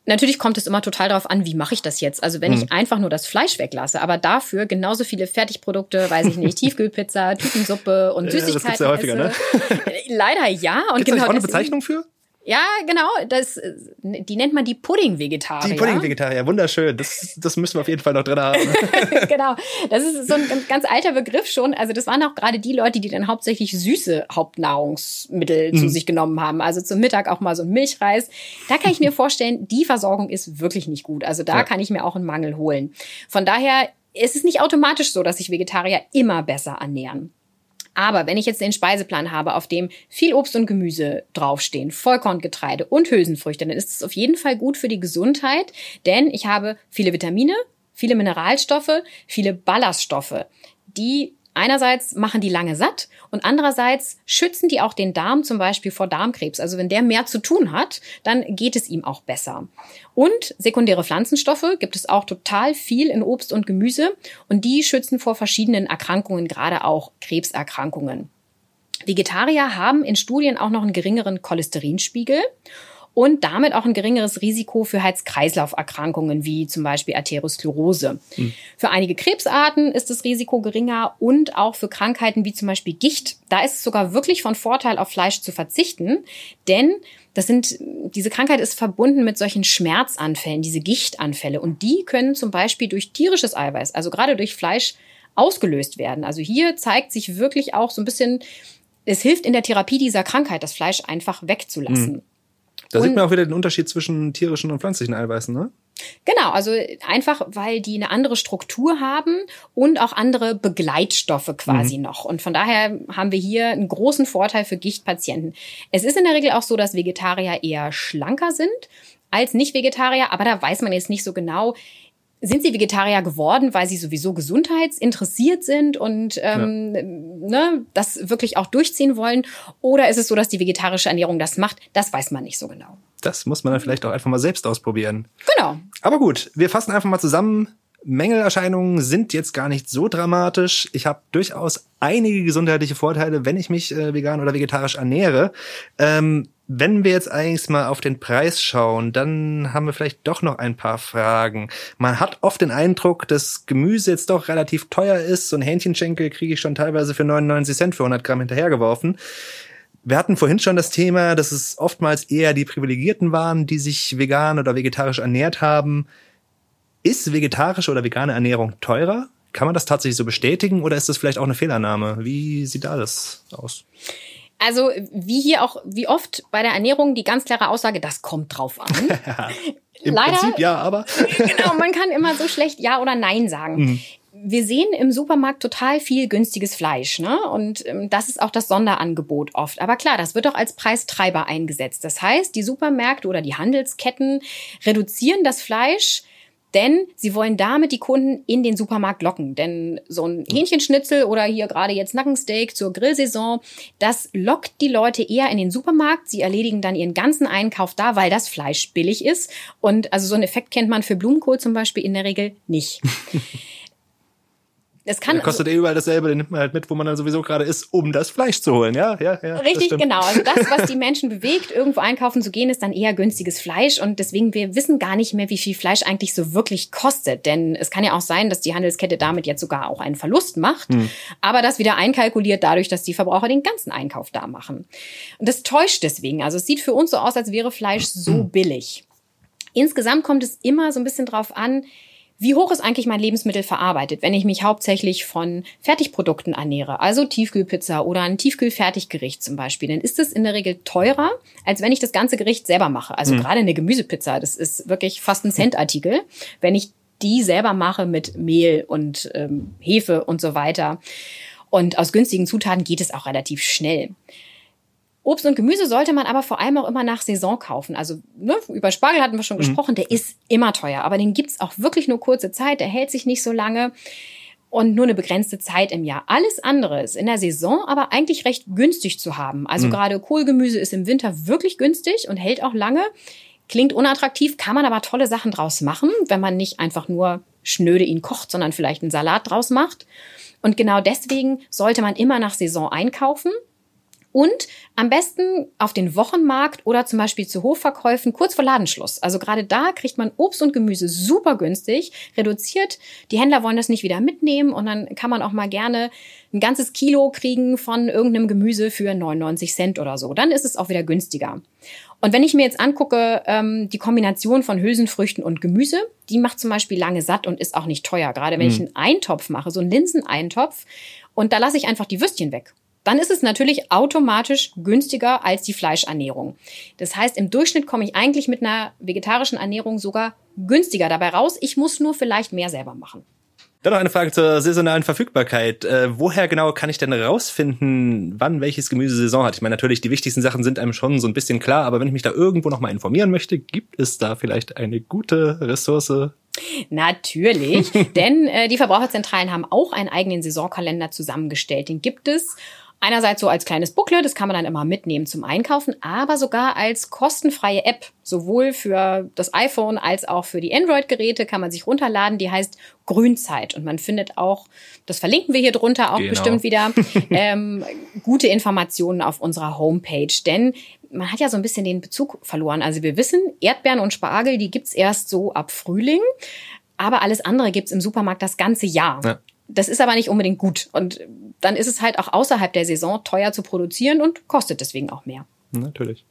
Natürlich kommt es immer total darauf an, wie mache ich das jetzt? Also wenn hm. ich einfach nur das Fleisch weglasse, aber dafür genauso viele Fertigprodukte, weiß ich nicht, Tiefkühlpizza, Tütensuppe und Süßigkeiten. Das gibt's ja häufiger, ne? Leider ja. Und Gibt's genau auch eine Bezeichnung für? Ja, genau. Das, die nennt man die Pudding-Vegetarier. Die Pudding-Vegetarier, wunderschön. Das, das müssen wir auf jeden Fall noch drin haben. genau. Das ist so ein ganz alter Begriff schon. Also das waren auch gerade die Leute, die dann hauptsächlich süße Hauptnahrungsmittel mhm. zu sich genommen haben. Also zum Mittag auch mal so ein Milchreis. Da kann ich mir vorstellen, die Versorgung ist wirklich nicht gut. Also da ja. kann ich mir auch einen Mangel holen. Von daher es ist nicht automatisch so, dass sich Vegetarier immer besser ernähren. Aber wenn ich jetzt den Speiseplan habe, auf dem viel Obst und Gemüse draufstehen, Vollkorngetreide und Hülsenfrüchte, dann ist es auf jeden Fall gut für die Gesundheit, denn ich habe viele Vitamine, viele Mineralstoffe, viele Ballaststoffe, die Einerseits machen die lange satt und andererseits schützen die auch den Darm zum Beispiel vor Darmkrebs. Also wenn der mehr zu tun hat, dann geht es ihm auch besser. Und sekundäre Pflanzenstoffe gibt es auch total viel in Obst und Gemüse und die schützen vor verschiedenen Erkrankungen, gerade auch Krebserkrankungen. Vegetarier haben in Studien auch noch einen geringeren Cholesterinspiegel und damit auch ein geringeres Risiko für Herz-Kreislauf-Erkrankungen wie zum Beispiel Arteriosklerose. Mhm. Für einige Krebsarten ist das Risiko geringer und auch für Krankheiten wie zum Beispiel Gicht. Da ist es sogar wirklich von Vorteil, auf Fleisch zu verzichten, denn das sind, diese Krankheit ist verbunden mit solchen Schmerzanfällen, diese Gichtanfälle. Und die können zum Beispiel durch tierisches Eiweiß, also gerade durch Fleisch, ausgelöst werden. Also hier zeigt sich wirklich auch so ein bisschen, es hilft in der Therapie dieser Krankheit, das Fleisch einfach wegzulassen. Mhm. Da und, sieht man auch wieder den Unterschied zwischen tierischen und pflanzlichen Eiweißen, ne? Genau, also einfach, weil die eine andere Struktur haben und auch andere Begleitstoffe quasi mhm. noch. Und von daher haben wir hier einen großen Vorteil für Gichtpatienten. Es ist in der Regel auch so, dass Vegetarier eher schlanker sind als Nicht-Vegetarier, aber da weiß man jetzt nicht so genau, sind sie Vegetarier geworden, weil sie sowieso gesundheitsinteressiert sind und ähm, ja. ne, das wirklich auch durchziehen wollen? Oder ist es so, dass die vegetarische Ernährung das macht? Das weiß man nicht so genau. Das muss man dann vielleicht auch einfach mal selbst ausprobieren. Genau. Aber gut, wir fassen einfach mal zusammen. Mängelerscheinungen sind jetzt gar nicht so dramatisch. Ich habe durchaus einige gesundheitliche Vorteile, wenn ich mich äh, vegan oder vegetarisch ernähre. Ähm, wenn wir jetzt eigentlich mal auf den Preis schauen, dann haben wir vielleicht doch noch ein paar Fragen. Man hat oft den Eindruck, dass Gemüse jetzt doch relativ teuer ist. So ein Hähnchenschenkel kriege ich schon teilweise für 99 Cent für 100 Gramm hinterhergeworfen. Wir hatten vorhin schon das Thema, dass es oftmals eher die Privilegierten waren, die sich vegan oder vegetarisch ernährt haben. Ist vegetarische oder vegane Ernährung teurer? Kann man das tatsächlich so bestätigen oder ist das vielleicht auch eine Fehlannahme? Wie sieht da das aus? Also wie hier auch, wie oft bei der Ernährung die ganz klare Aussage, das kommt drauf an. Im Leider, Prinzip ja, aber. genau, man kann immer so schlecht Ja oder Nein sagen. Mhm. Wir sehen im Supermarkt total viel günstiges Fleisch, ne? Und ähm, das ist auch das Sonderangebot oft. Aber klar, das wird auch als Preistreiber eingesetzt. Das heißt, die Supermärkte oder die Handelsketten reduzieren das Fleisch denn sie wollen damit die Kunden in den Supermarkt locken. Denn so ein Hähnchenschnitzel oder hier gerade jetzt Nackensteak zur Grillsaison, das lockt die Leute eher in den Supermarkt. Sie erledigen dann ihren ganzen Einkauf da, weil das Fleisch billig ist. Und also so einen Effekt kennt man für Blumenkohl zum Beispiel in der Regel nicht. Es kann, der kostet also, eh überall dasselbe, den nimmt man halt mit, wo man dann sowieso gerade ist, um das Fleisch zu holen. Ja, ja, ja. Richtig, genau. Also das, was die Menschen bewegt, irgendwo einkaufen zu gehen, ist dann eher günstiges Fleisch. Und deswegen, wir wissen gar nicht mehr, wie viel Fleisch eigentlich so wirklich kostet. Denn es kann ja auch sein, dass die Handelskette damit jetzt sogar auch einen Verlust macht, hm. aber das wieder einkalkuliert dadurch, dass die Verbraucher den ganzen Einkauf da machen. Und das täuscht deswegen. Also es sieht für uns so aus, als wäre Fleisch so billig. Insgesamt kommt es immer so ein bisschen drauf an, wie hoch ist eigentlich mein Lebensmittel verarbeitet, wenn ich mich hauptsächlich von Fertigprodukten ernähre, also Tiefkühlpizza oder ein Tiefkühlfertiggericht zum Beispiel, dann ist es in der Regel teurer, als wenn ich das ganze Gericht selber mache. Also mhm. gerade eine Gemüsepizza, das ist wirklich fast ein Centartikel, wenn ich die selber mache mit Mehl und ähm, Hefe und so weiter. Und aus günstigen Zutaten geht es auch relativ schnell. Obst und Gemüse sollte man aber vor allem auch immer nach Saison kaufen. Also ne, über Spargel hatten wir schon mhm. gesprochen, der ist immer teuer, aber den gibt's auch wirklich nur kurze Zeit, der hält sich nicht so lange und nur eine begrenzte Zeit im Jahr. Alles andere ist in der Saison aber eigentlich recht günstig zu haben. Also mhm. gerade Kohlgemüse ist im Winter wirklich günstig und hält auch lange. Klingt unattraktiv, kann man aber tolle Sachen draus machen, wenn man nicht einfach nur schnöde ihn kocht, sondern vielleicht einen Salat draus macht. Und genau deswegen sollte man immer nach Saison einkaufen. Und am besten auf den Wochenmarkt oder zum Beispiel zu Hofverkäufen kurz vor Ladenschluss. Also gerade da kriegt man Obst und Gemüse super günstig, reduziert. Die Händler wollen das nicht wieder mitnehmen und dann kann man auch mal gerne ein ganzes Kilo kriegen von irgendeinem Gemüse für 99 Cent oder so. Dann ist es auch wieder günstiger. Und wenn ich mir jetzt angucke, ähm, die Kombination von Hülsenfrüchten und Gemüse, die macht zum Beispiel lange satt und ist auch nicht teuer. Gerade wenn mhm. ich einen Eintopf mache, so einen Linseneintopf, und da lasse ich einfach die Würstchen weg dann ist es natürlich automatisch günstiger als die Fleischernährung. Das heißt, im Durchschnitt komme ich eigentlich mit einer vegetarischen Ernährung sogar günstiger dabei raus. Ich muss nur vielleicht mehr selber machen. Dann noch eine Frage zur saisonalen Verfügbarkeit. Äh, woher genau kann ich denn rausfinden, wann welches Gemüse Saison hat? Ich meine, natürlich, die wichtigsten Sachen sind einem schon so ein bisschen klar, aber wenn ich mich da irgendwo noch mal informieren möchte, gibt es da vielleicht eine gute Ressource? Natürlich, denn äh, die Verbraucherzentralen haben auch einen eigenen Saisonkalender zusammengestellt. Den gibt es Einerseits so als kleines Booklet, das kann man dann immer mitnehmen zum Einkaufen, aber sogar als kostenfreie App, sowohl für das iPhone als auch für die Android-Geräte kann man sich runterladen. Die heißt Grünzeit und man findet auch, das verlinken wir hier drunter auch genau. bestimmt wieder, ähm, gute Informationen auf unserer Homepage, denn man hat ja so ein bisschen den Bezug verloren. Also wir wissen, Erdbeeren und Spargel, die gibt's erst so ab Frühling. Aber alles andere gibt's im Supermarkt das ganze Jahr. Ja. Das ist aber nicht unbedingt gut. Und dann ist es halt auch außerhalb der Saison teuer zu produzieren und kostet deswegen auch mehr. Natürlich.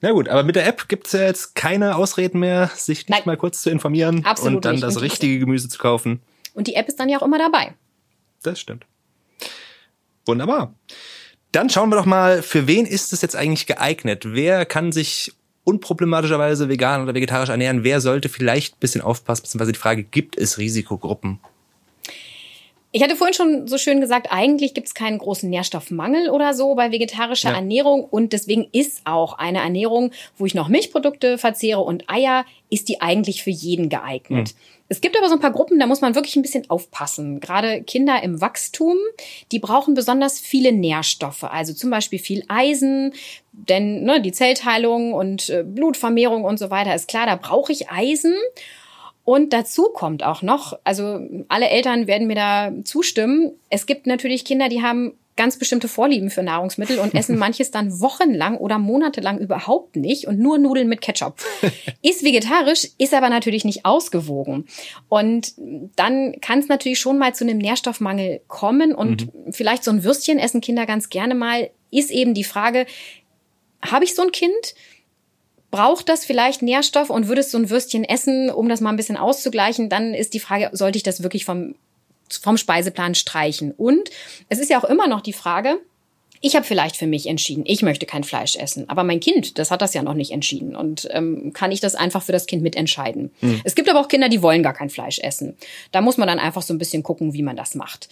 Na gut, aber mit der App gibt's ja jetzt keine Ausreden mehr, sich nicht Nein. mal kurz zu informieren Absolut und dann nicht. das richtige Gemüse zu kaufen. Und die App ist dann ja auch immer dabei. Das stimmt. Wunderbar. Dann schauen wir doch mal, für wen ist es jetzt eigentlich geeignet? Wer kann sich unproblematischerweise vegan oder vegetarisch ernähren? Wer sollte vielleicht ein bisschen aufpassen, beziehungsweise die Frage, gibt es Risikogruppen? Ich hatte vorhin schon so schön gesagt, eigentlich gibt es keinen großen Nährstoffmangel oder so bei vegetarischer ja. Ernährung und deswegen ist auch eine Ernährung, wo ich noch Milchprodukte verzehre und Eier, ist die eigentlich für jeden geeignet. Mhm. Es gibt aber so ein paar Gruppen, da muss man wirklich ein bisschen aufpassen. Gerade Kinder im Wachstum, die brauchen besonders viele Nährstoffe, also zum Beispiel viel Eisen, denn ne, die Zellteilung und äh, Blutvermehrung und so weiter ist klar, da brauche ich Eisen. Und dazu kommt auch noch, also alle Eltern werden mir da zustimmen, es gibt natürlich Kinder, die haben ganz bestimmte Vorlieben für Nahrungsmittel und essen manches dann wochenlang oder monatelang überhaupt nicht und nur Nudeln mit Ketchup. Ist vegetarisch, ist aber natürlich nicht ausgewogen. Und dann kann es natürlich schon mal zu einem Nährstoffmangel kommen und mhm. vielleicht so ein Würstchen essen Kinder ganz gerne mal, ist eben die Frage, habe ich so ein Kind? Braucht das vielleicht Nährstoff und würdest so ein Würstchen essen, um das mal ein bisschen auszugleichen, dann ist die Frage, sollte ich das wirklich vom, vom Speiseplan streichen? Und es ist ja auch immer noch die Frage, ich habe vielleicht für mich entschieden, ich möchte kein Fleisch essen, aber mein Kind, das hat das ja noch nicht entschieden und ähm, kann ich das einfach für das Kind mitentscheiden. Mhm. Es gibt aber auch Kinder, die wollen gar kein Fleisch essen. Da muss man dann einfach so ein bisschen gucken, wie man das macht.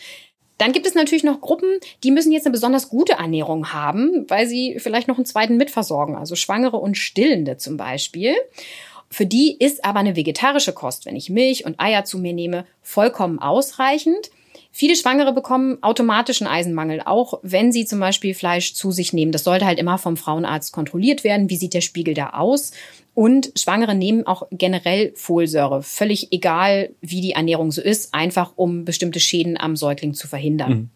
Dann gibt es natürlich noch Gruppen, die müssen jetzt eine besonders gute Ernährung haben, weil sie vielleicht noch einen zweiten mitversorgen, also Schwangere und Stillende zum Beispiel. Für die ist aber eine vegetarische Kost, wenn ich Milch und Eier zu mir nehme, vollkommen ausreichend. Viele Schwangere bekommen automatischen Eisenmangel, auch wenn sie zum Beispiel Fleisch zu sich nehmen. Das sollte halt immer vom Frauenarzt kontrolliert werden. Wie sieht der Spiegel da aus? Und Schwangere nehmen auch generell Folsäure, völlig egal, wie die Ernährung so ist, einfach um bestimmte Schäden am Säugling zu verhindern. Mhm.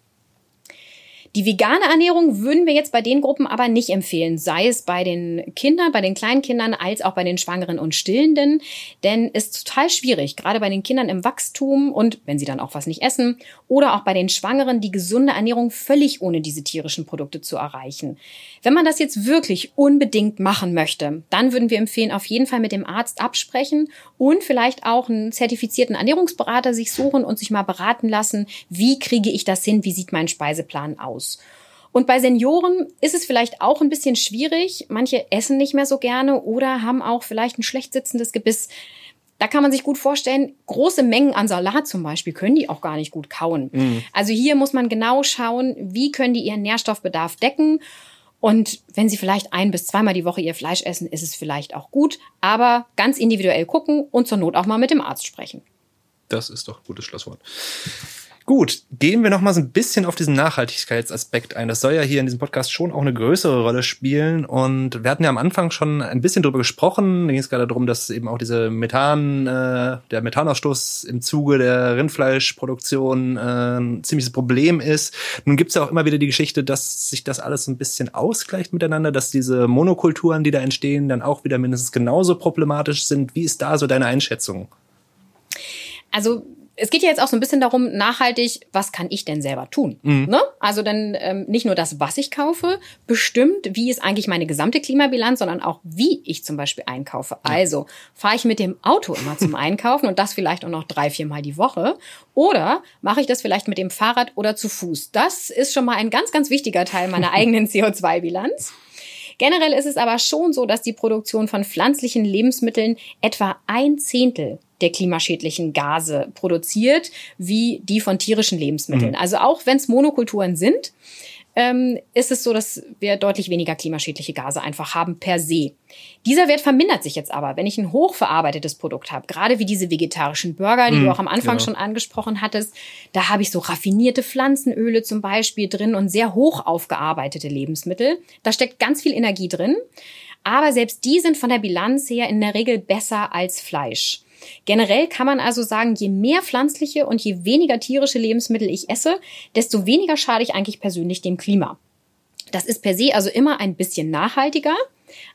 Die vegane Ernährung würden wir jetzt bei den Gruppen aber nicht empfehlen, sei es bei den Kindern, bei den Kleinkindern, als auch bei den Schwangeren und Stillenden, denn es ist total schwierig, gerade bei den Kindern im Wachstum und wenn sie dann auch was nicht essen oder auch bei den Schwangeren die gesunde Ernährung völlig ohne diese tierischen Produkte zu erreichen. Wenn man das jetzt wirklich unbedingt machen möchte, dann würden wir empfehlen, auf jeden Fall mit dem Arzt absprechen und vielleicht auch einen zertifizierten Ernährungsberater sich suchen und sich mal beraten lassen, wie kriege ich das hin, wie sieht mein Speiseplan aus. Und bei Senioren ist es vielleicht auch ein bisschen schwierig. Manche essen nicht mehr so gerne oder haben auch vielleicht ein schlecht sitzendes Gebiss. Da kann man sich gut vorstellen, große Mengen an Salat zum Beispiel können die auch gar nicht gut kauen. Mhm. Also hier muss man genau schauen, wie können die ihren Nährstoffbedarf decken und wenn Sie vielleicht ein bis zweimal die Woche Ihr Fleisch essen, ist es vielleicht auch gut, aber ganz individuell gucken und zur Not auch mal mit dem Arzt sprechen. Das ist doch ein gutes Schlusswort. Gut, gehen wir noch mal so ein bisschen auf diesen Nachhaltigkeitsaspekt ein. Das soll ja hier in diesem Podcast schon auch eine größere Rolle spielen. Und wir hatten ja am Anfang schon ein bisschen drüber gesprochen. Da ging es gerade darum, dass eben auch diese Methan, äh, der Methanausstoß im Zuge der Rindfleischproduktion äh, ein ziemliches Problem ist. Nun gibt es ja auch immer wieder die Geschichte, dass sich das alles so ein bisschen ausgleicht miteinander, dass diese Monokulturen, die da entstehen, dann auch wieder mindestens genauso problematisch sind. Wie ist da so deine Einschätzung? Also es geht ja jetzt auch so ein bisschen darum, nachhaltig, was kann ich denn selber tun? Mhm. Ne? Also dann ähm, nicht nur das, was ich kaufe, bestimmt, wie ist eigentlich meine gesamte Klimabilanz, sondern auch, wie ich zum Beispiel einkaufe. Ja. Also fahre ich mit dem Auto immer zum Einkaufen und das vielleicht auch noch drei, vier Mal die Woche. Oder mache ich das vielleicht mit dem Fahrrad oder zu Fuß? Das ist schon mal ein ganz, ganz wichtiger Teil meiner eigenen CO2-Bilanz. Generell ist es aber schon so, dass die Produktion von pflanzlichen Lebensmitteln etwa ein Zehntel der klimaschädlichen Gase produziert, wie die von tierischen Lebensmitteln. Mhm. Also auch wenn es Monokulturen sind, ähm, ist es so, dass wir deutlich weniger klimaschädliche Gase einfach haben per se. Dieser Wert vermindert sich jetzt aber, wenn ich ein hochverarbeitetes Produkt habe, gerade wie diese vegetarischen Burger, die mhm, du auch am Anfang genau. schon angesprochen hattest. Da habe ich so raffinierte Pflanzenöle zum Beispiel drin und sehr hoch aufgearbeitete Lebensmittel. Da steckt ganz viel Energie drin. Aber selbst die sind von der Bilanz her in der Regel besser als Fleisch. Generell kann man also sagen, je mehr pflanzliche und je weniger tierische Lebensmittel ich esse, desto weniger schade ich eigentlich persönlich dem Klima. Das ist per se also immer ein bisschen nachhaltiger.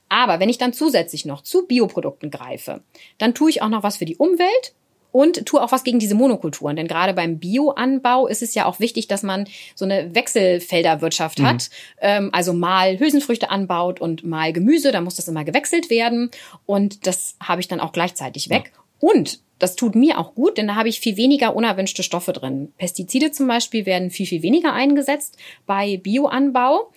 Aber wenn ich dann zusätzlich noch zu Bioprodukten greife, dann tue ich auch noch was für die Umwelt und tue auch was gegen diese Monokulturen. Denn gerade beim Bioanbau ist es ja auch wichtig, dass man so eine Wechselfelderwirtschaft mhm. hat. Ähm, also mal Hülsenfrüchte anbaut und mal Gemüse. Da muss das immer gewechselt werden. Und das habe ich dann auch gleichzeitig weg. Ja. Und das tut mir auch gut, denn da habe ich viel weniger unerwünschte Stoffe drin. Pestizide zum Beispiel werden viel, viel weniger eingesetzt bei Bioanbau.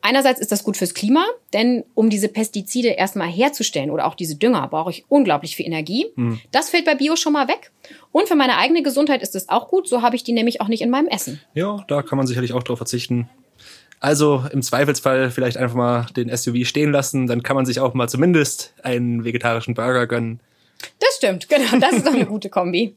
Einerseits ist das gut fürs Klima, denn um diese Pestizide erstmal herzustellen oder auch diese Dünger brauche ich unglaublich viel Energie. Mhm. Das fällt bei Bio schon mal weg. Und für meine eigene Gesundheit ist es auch gut, so habe ich die nämlich auch nicht in meinem Essen. Ja, da kann man sicherlich auch drauf verzichten. Also im Zweifelsfall vielleicht einfach mal den SUV stehen lassen, dann kann man sich auch mal zumindest einen vegetarischen Burger gönnen. Das stimmt, genau. Das ist doch eine gute Kombi.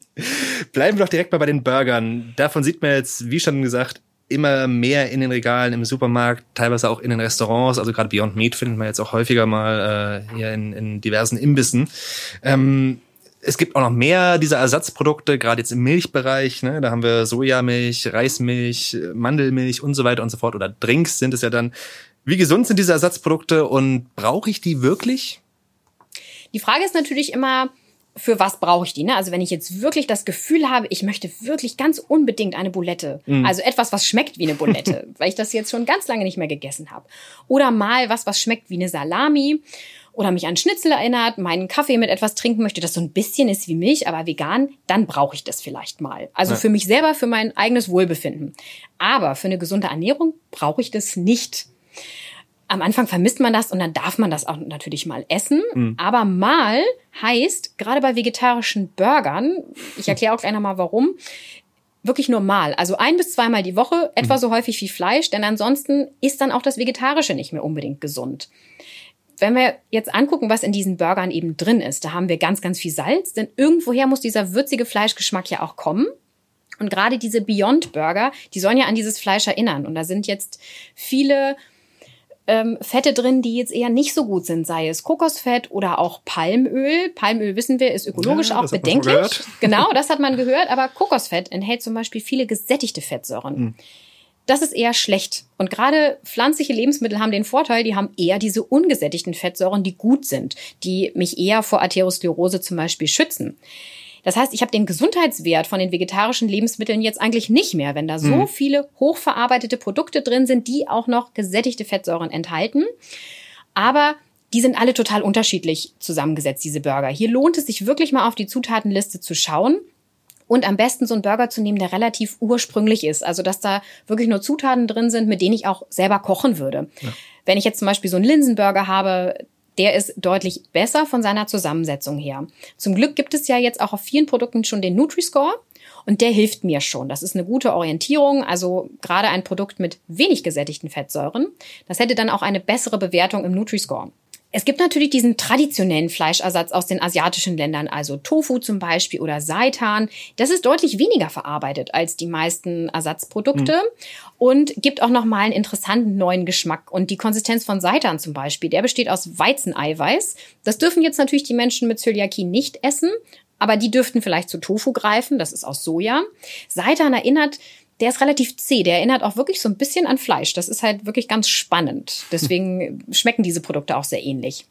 Bleiben wir doch direkt mal bei den Burgern. Davon sieht man jetzt, wie schon gesagt, immer mehr in den Regalen im Supermarkt, teilweise auch in den Restaurants. Also gerade Beyond Meat findet man jetzt auch häufiger mal äh, hier in, in diversen Imbissen. Ähm, es gibt auch noch mehr dieser Ersatzprodukte, gerade jetzt im Milchbereich. Ne? Da haben wir Sojamilch, Reismilch, Mandelmilch und so weiter und so fort. Oder Drinks sind es ja dann. Wie gesund sind diese Ersatzprodukte und brauche ich die wirklich? Die Frage ist natürlich immer, für was brauche ich die? Ne? Also wenn ich jetzt wirklich das Gefühl habe, ich möchte wirklich ganz unbedingt eine Bulette, mm. also etwas, was schmeckt wie eine Bulette, weil ich das jetzt schon ganz lange nicht mehr gegessen habe, oder mal was, was schmeckt wie eine Salami oder mich an Schnitzel erinnert, meinen Kaffee mit etwas trinken möchte, das so ein bisschen ist wie Milch, aber vegan, dann brauche ich das vielleicht mal. Also ja. für mich selber, für mein eigenes Wohlbefinden. Aber für eine gesunde Ernährung brauche ich das nicht am Anfang vermisst man das und dann darf man das auch natürlich mal essen. Mhm. Aber mal heißt, gerade bei vegetarischen Burgern, ich erkläre auch gleich nochmal warum, wirklich nur mal. Also ein bis zweimal die Woche, etwa mhm. so häufig wie Fleisch, denn ansonsten ist dann auch das Vegetarische nicht mehr unbedingt gesund. Wenn wir jetzt angucken, was in diesen Burgern eben drin ist, da haben wir ganz, ganz viel Salz, denn irgendwoher muss dieser würzige Fleischgeschmack ja auch kommen. Und gerade diese Beyond Burger, die sollen ja an dieses Fleisch erinnern. Und da sind jetzt viele ähm, Fette drin, die jetzt eher nicht so gut sind, sei es Kokosfett oder auch Palmöl. Palmöl, wissen wir, ist ökologisch ja, auch bedenklich. Genau, das hat man gehört, aber Kokosfett enthält zum Beispiel viele gesättigte Fettsäuren. Mhm. Das ist eher schlecht. Und gerade pflanzliche Lebensmittel haben den Vorteil, die haben eher diese ungesättigten Fettsäuren, die gut sind, die mich eher vor Arteriosklerose zum Beispiel schützen. Das heißt, ich habe den Gesundheitswert von den vegetarischen Lebensmitteln jetzt eigentlich nicht mehr, wenn da so mhm. viele hochverarbeitete Produkte drin sind, die auch noch gesättigte Fettsäuren enthalten. Aber die sind alle total unterschiedlich zusammengesetzt, diese Burger. Hier lohnt es sich wirklich mal auf die Zutatenliste zu schauen und am besten so einen Burger zu nehmen, der relativ ursprünglich ist. Also, dass da wirklich nur Zutaten drin sind, mit denen ich auch selber kochen würde. Ja. Wenn ich jetzt zum Beispiel so einen Linsenburger habe, der ist deutlich besser von seiner Zusammensetzung her. Zum Glück gibt es ja jetzt auch auf vielen Produkten schon den Nutri-Score. Und der hilft mir schon. Das ist eine gute Orientierung. Also gerade ein Produkt mit wenig gesättigten Fettsäuren. Das hätte dann auch eine bessere Bewertung im Nutri-Score. Es gibt natürlich diesen traditionellen Fleischersatz aus den asiatischen Ländern, also Tofu zum Beispiel oder Seitan. Das ist deutlich weniger verarbeitet als die meisten Ersatzprodukte mhm. und gibt auch nochmal einen interessanten neuen Geschmack. Und die Konsistenz von Seitan zum Beispiel, der besteht aus Weizeneiweiß. Das dürfen jetzt natürlich die Menschen mit Zöliakie nicht essen, aber die dürften vielleicht zu Tofu greifen. Das ist aus Soja. Seitan erinnert der ist relativ zäh. Der erinnert auch wirklich so ein bisschen an Fleisch. Das ist halt wirklich ganz spannend. Deswegen schmecken diese Produkte auch sehr ähnlich.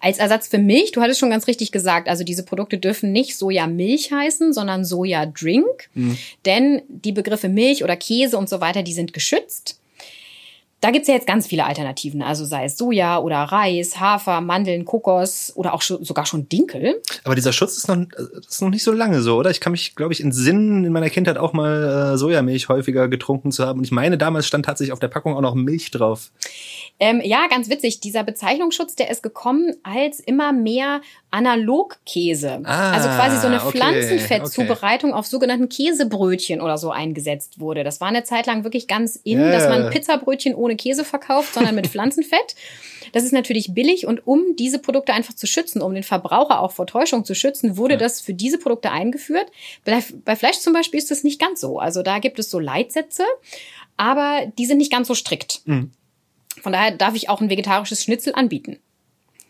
Als Ersatz für Milch, du hattest schon ganz richtig gesagt, also diese Produkte dürfen nicht Sojamilch heißen, sondern Sojadrink. Mhm. Denn die Begriffe Milch oder Käse und so weiter, die sind geschützt. Da gibt's ja jetzt ganz viele Alternativen, also sei es Soja oder Reis, Hafer, Mandeln, Kokos oder auch schon, sogar schon Dinkel. Aber dieser Schutz ist noch, ist noch nicht so lange so, oder? Ich kann mich, glaube ich, in Sinn in meiner Kindheit auch mal äh, Sojamilch häufiger getrunken zu haben. Und ich meine, damals stand tatsächlich auf der Packung auch noch Milch drauf. Ähm, ja, ganz witzig. Dieser Bezeichnungsschutz, der ist gekommen, als immer mehr Analogkäse. Ah, also quasi so eine okay, Pflanzenfettzubereitung okay. auf sogenannten Käsebrötchen oder so eingesetzt wurde. Das war eine Zeit lang wirklich ganz in, yeah. dass man Pizzabrötchen ohne Käse verkauft, sondern mit Pflanzenfett. Das ist natürlich billig und um diese Produkte einfach zu schützen, um den Verbraucher auch vor Täuschung zu schützen, wurde ja. das für diese Produkte eingeführt. Bei, Fleisch zum Beispiel ist das nicht ganz so. Also da gibt es so Leitsätze, aber die sind nicht ganz so strikt. Mhm. Von daher darf ich auch ein vegetarisches Schnitzel anbieten.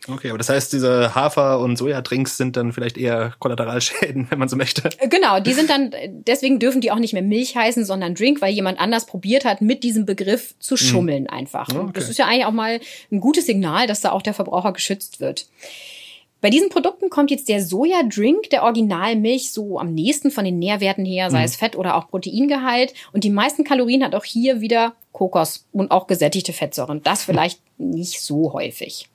Okay, aber das heißt, diese Hafer- und Sojadrinks sind dann vielleicht eher Kollateralschäden, wenn man so möchte. Äh, genau, die sind dann, deswegen dürfen die auch nicht mehr Milch heißen, sondern Drink, weil jemand anders probiert hat, mit diesem Begriff zu mhm. schummeln einfach. Okay. Das ist ja eigentlich auch mal ein gutes Signal, dass da auch der Verbraucher geschützt wird. Bei diesen Produkten kommt jetzt der Sojadrink der Originalmilch so am nächsten von den Nährwerten her, sei mhm. es Fett oder auch Proteingehalt. Und die meisten Kalorien hat auch hier wieder Kokos und auch gesättigte Fettsäuren. Das vielleicht nicht so häufig.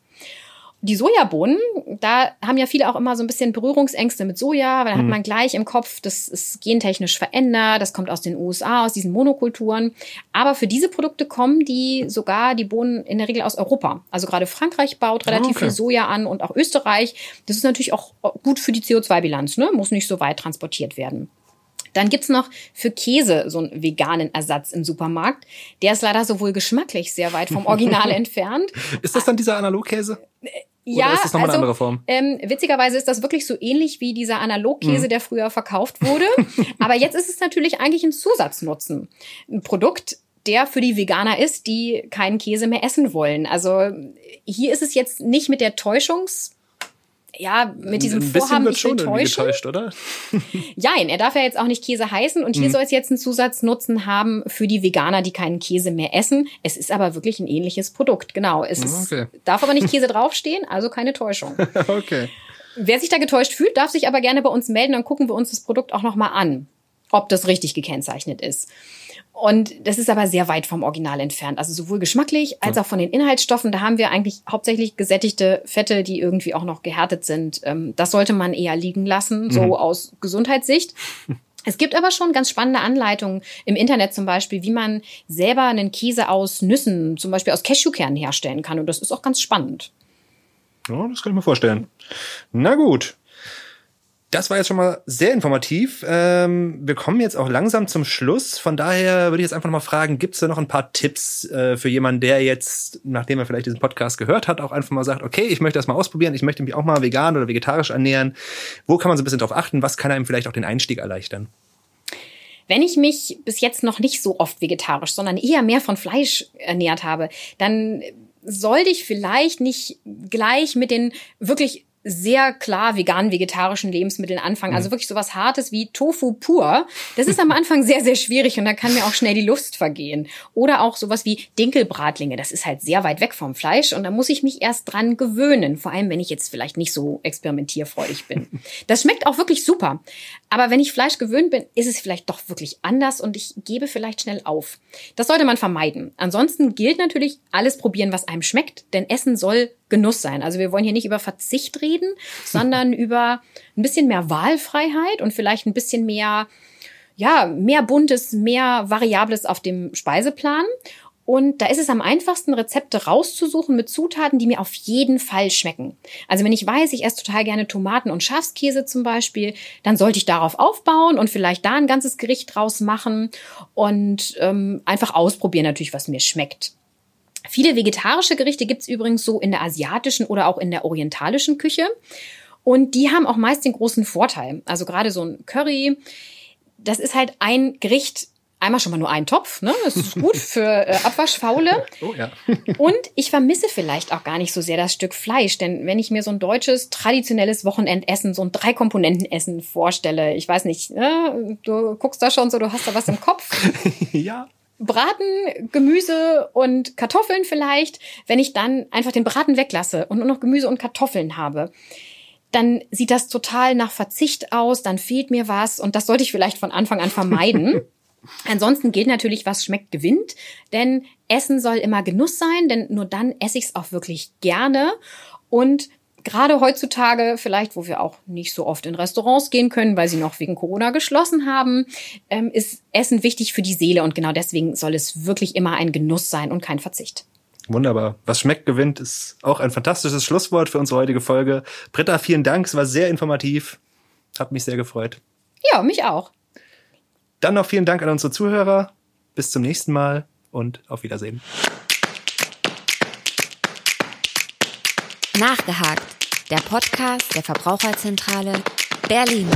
die Sojabohnen, da haben ja viele auch immer so ein bisschen Berührungsängste mit Soja, weil dann mhm. hat man gleich im Kopf, das ist gentechnisch verändert, das kommt aus den USA, aus diesen Monokulturen. Aber für diese Produkte kommen die sogar die Bohnen in der Regel aus Europa. Also gerade Frankreich baut relativ okay. viel Soja an und auch Österreich. Das ist natürlich auch gut für die CO2-Bilanz, ne? muss nicht so weit transportiert werden. Dann gibt's noch für Käse so einen veganen Ersatz im Supermarkt. Der ist leider sowohl geschmacklich sehr weit vom Original entfernt. Ist das dann dieser Analogkäse? Äh, ja, Oder ist das nochmal also, eine andere Form? Ähm, witzigerweise ist das wirklich so ähnlich wie dieser Analogkäse, mhm. der früher verkauft wurde. Aber jetzt ist es natürlich eigentlich ein Zusatznutzen. Ein Produkt, der für die Veganer ist, die keinen Käse mehr essen wollen. Also hier ist es jetzt nicht mit der Täuschungs ja, mit diesem ein Vorhaben, wird schon täuschen. getäuscht, oder? Jein, er darf ja jetzt auch nicht Käse heißen und hier mhm. soll es jetzt einen Zusatznutzen haben für die Veganer, die keinen Käse mehr essen. Es ist aber wirklich ein ähnliches Produkt, genau. Es ist, okay. darf aber nicht Käse draufstehen, also keine Täuschung. okay. Wer sich da getäuscht fühlt, darf sich aber gerne bei uns melden, dann gucken wir uns das Produkt auch nochmal an, ob das richtig gekennzeichnet ist. Und das ist aber sehr weit vom Original entfernt. Also sowohl geschmacklich als auch von den Inhaltsstoffen. Da haben wir eigentlich hauptsächlich gesättigte Fette, die irgendwie auch noch gehärtet sind. Ähm, das sollte man eher liegen lassen, so mhm. aus Gesundheitssicht. Es gibt aber schon ganz spannende Anleitungen im Internet zum Beispiel, wie man selber einen Käse aus Nüssen, zum Beispiel aus Cashewkernen herstellen kann. Und das ist auch ganz spannend. Ja, das kann ich mir vorstellen. Na gut, das war jetzt schon mal sehr informativ. Ähm, wir kommen jetzt auch langsam zum Schluss. Von daher würde ich jetzt einfach mal fragen, gibt es da noch ein paar Tipps äh, für jemanden, der jetzt, nachdem er vielleicht diesen Podcast gehört hat, auch einfach mal sagt, okay, ich möchte das mal ausprobieren, ich möchte mich auch mal vegan oder vegetarisch ernähren. Wo kann man so ein bisschen drauf achten? Was kann einem vielleicht auch den Einstieg erleichtern? Wenn ich mich bis jetzt noch nicht so oft vegetarisch, sondern eher mehr von Fleisch ernährt habe, dann sollte ich vielleicht nicht gleich mit den wirklich sehr klar vegan-vegetarischen Lebensmitteln anfangen. Also mhm. wirklich sowas Hartes wie Tofu pur. Das ist am Anfang sehr, sehr schwierig und da kann mir auch schnell die Lust vergehen. Oder auch sowas wie Dinkelbratlinge. Das ist halt sehr weit weg vom Fleisch und da muss ich mich erst dran gewöhnen. Vor allem, wenn ich jetzt vielleicht nicht so experimentierfreudig bin. Das schmeckt auch wirklich super. Aber wenn ich Fleisch gewöhnt bin, ist es vielleicht doch wirklich anders und ich gebe vielleicht schnell auf. Das sollte man vermeiden. Ansonsten gilt natürlich alles probieren, was einem schmeckt, denn Essen soll Genuss sein. Also wir wollen hier nicht über Verzicht reden, sondern über ein bisschen mehr Wahlfreiheit und vielleicht ein bisschen mehr, ja, mehr Buntes, mehr Variables auf dem Speiseplan. Und da ist es am einfachsten, Rezepte rauszusuchen mit Zutaten, die mir auf jeden Fall schmecken. Also wenn ich weiß, ich esse total gerne Tomaten und Schafskäse zum Beispiel, dann sollte ich darauf aufbauen und vielleicht da ein ganzes Gericht draus machen und ähm, einfach ausprobieren natürlich, was mir schmeckt. Viele vegetarische Gerichte gibt's übrigens so in der asiatischen oder auch in der orientalischen Küche. Und die haben auch meist den großen Vorteil. Also gerade so ein Curry, das ist halt ein Gericht, einmal schon mal nur ein Topf, ne? Das ist gut für äh, Abwaschfaule. Oh ja. Und ich vermisse vielleicht auch gar nicht so sehr das Stück Fleisch, denn wenn ich mir so ein deutsches traditionelles Wochenendessen, so ein Drei-Komponenten-Essen vorstelle, ich weiß nicht, ne? du guckst da schon so, du hast da was im Kopf. ja. Braten, Gemüse und Kartoffeln vielleicht, wenn ich dann einfach den Braten weglasse und nur noch Gemüse und Kartoffeln habe, dann sieht das total nach Verzicht aus, dann fehlt mir was und das sollte ich vielleicht von Anfang an vermeiden. Ansonsten gilt natürlich, was schmeckt, gewinnt, denn Essen soll immer Genuss sein, denn nur dann esse ich es auch wirklich gerne und gerade heutzutage vielleicht, wo wir auch nicht so oft in Restaurants gehen können, weil sie noch wegen Corona geschlossen haben, ähm, ist Essen wichtig für die Seele und genau deswegen soll es wirklich immer ein Genuss sein und kein Verzicht. Wunderbar. Was schmeckt, gewinnt, ist auch ein fantastisches Schlusswort für unsere heutige Folge. Britta, vielen Dank. Es war sehr informativ. Hat mich sehr gefreut. Ja, mich auch. Dann noch vielen Dank an unsere Zuhörer. Bis zum nächsten Mal und auf Wiedersehen. Nachgehakt, der Podcast der Verbraucherzentrale Berlin.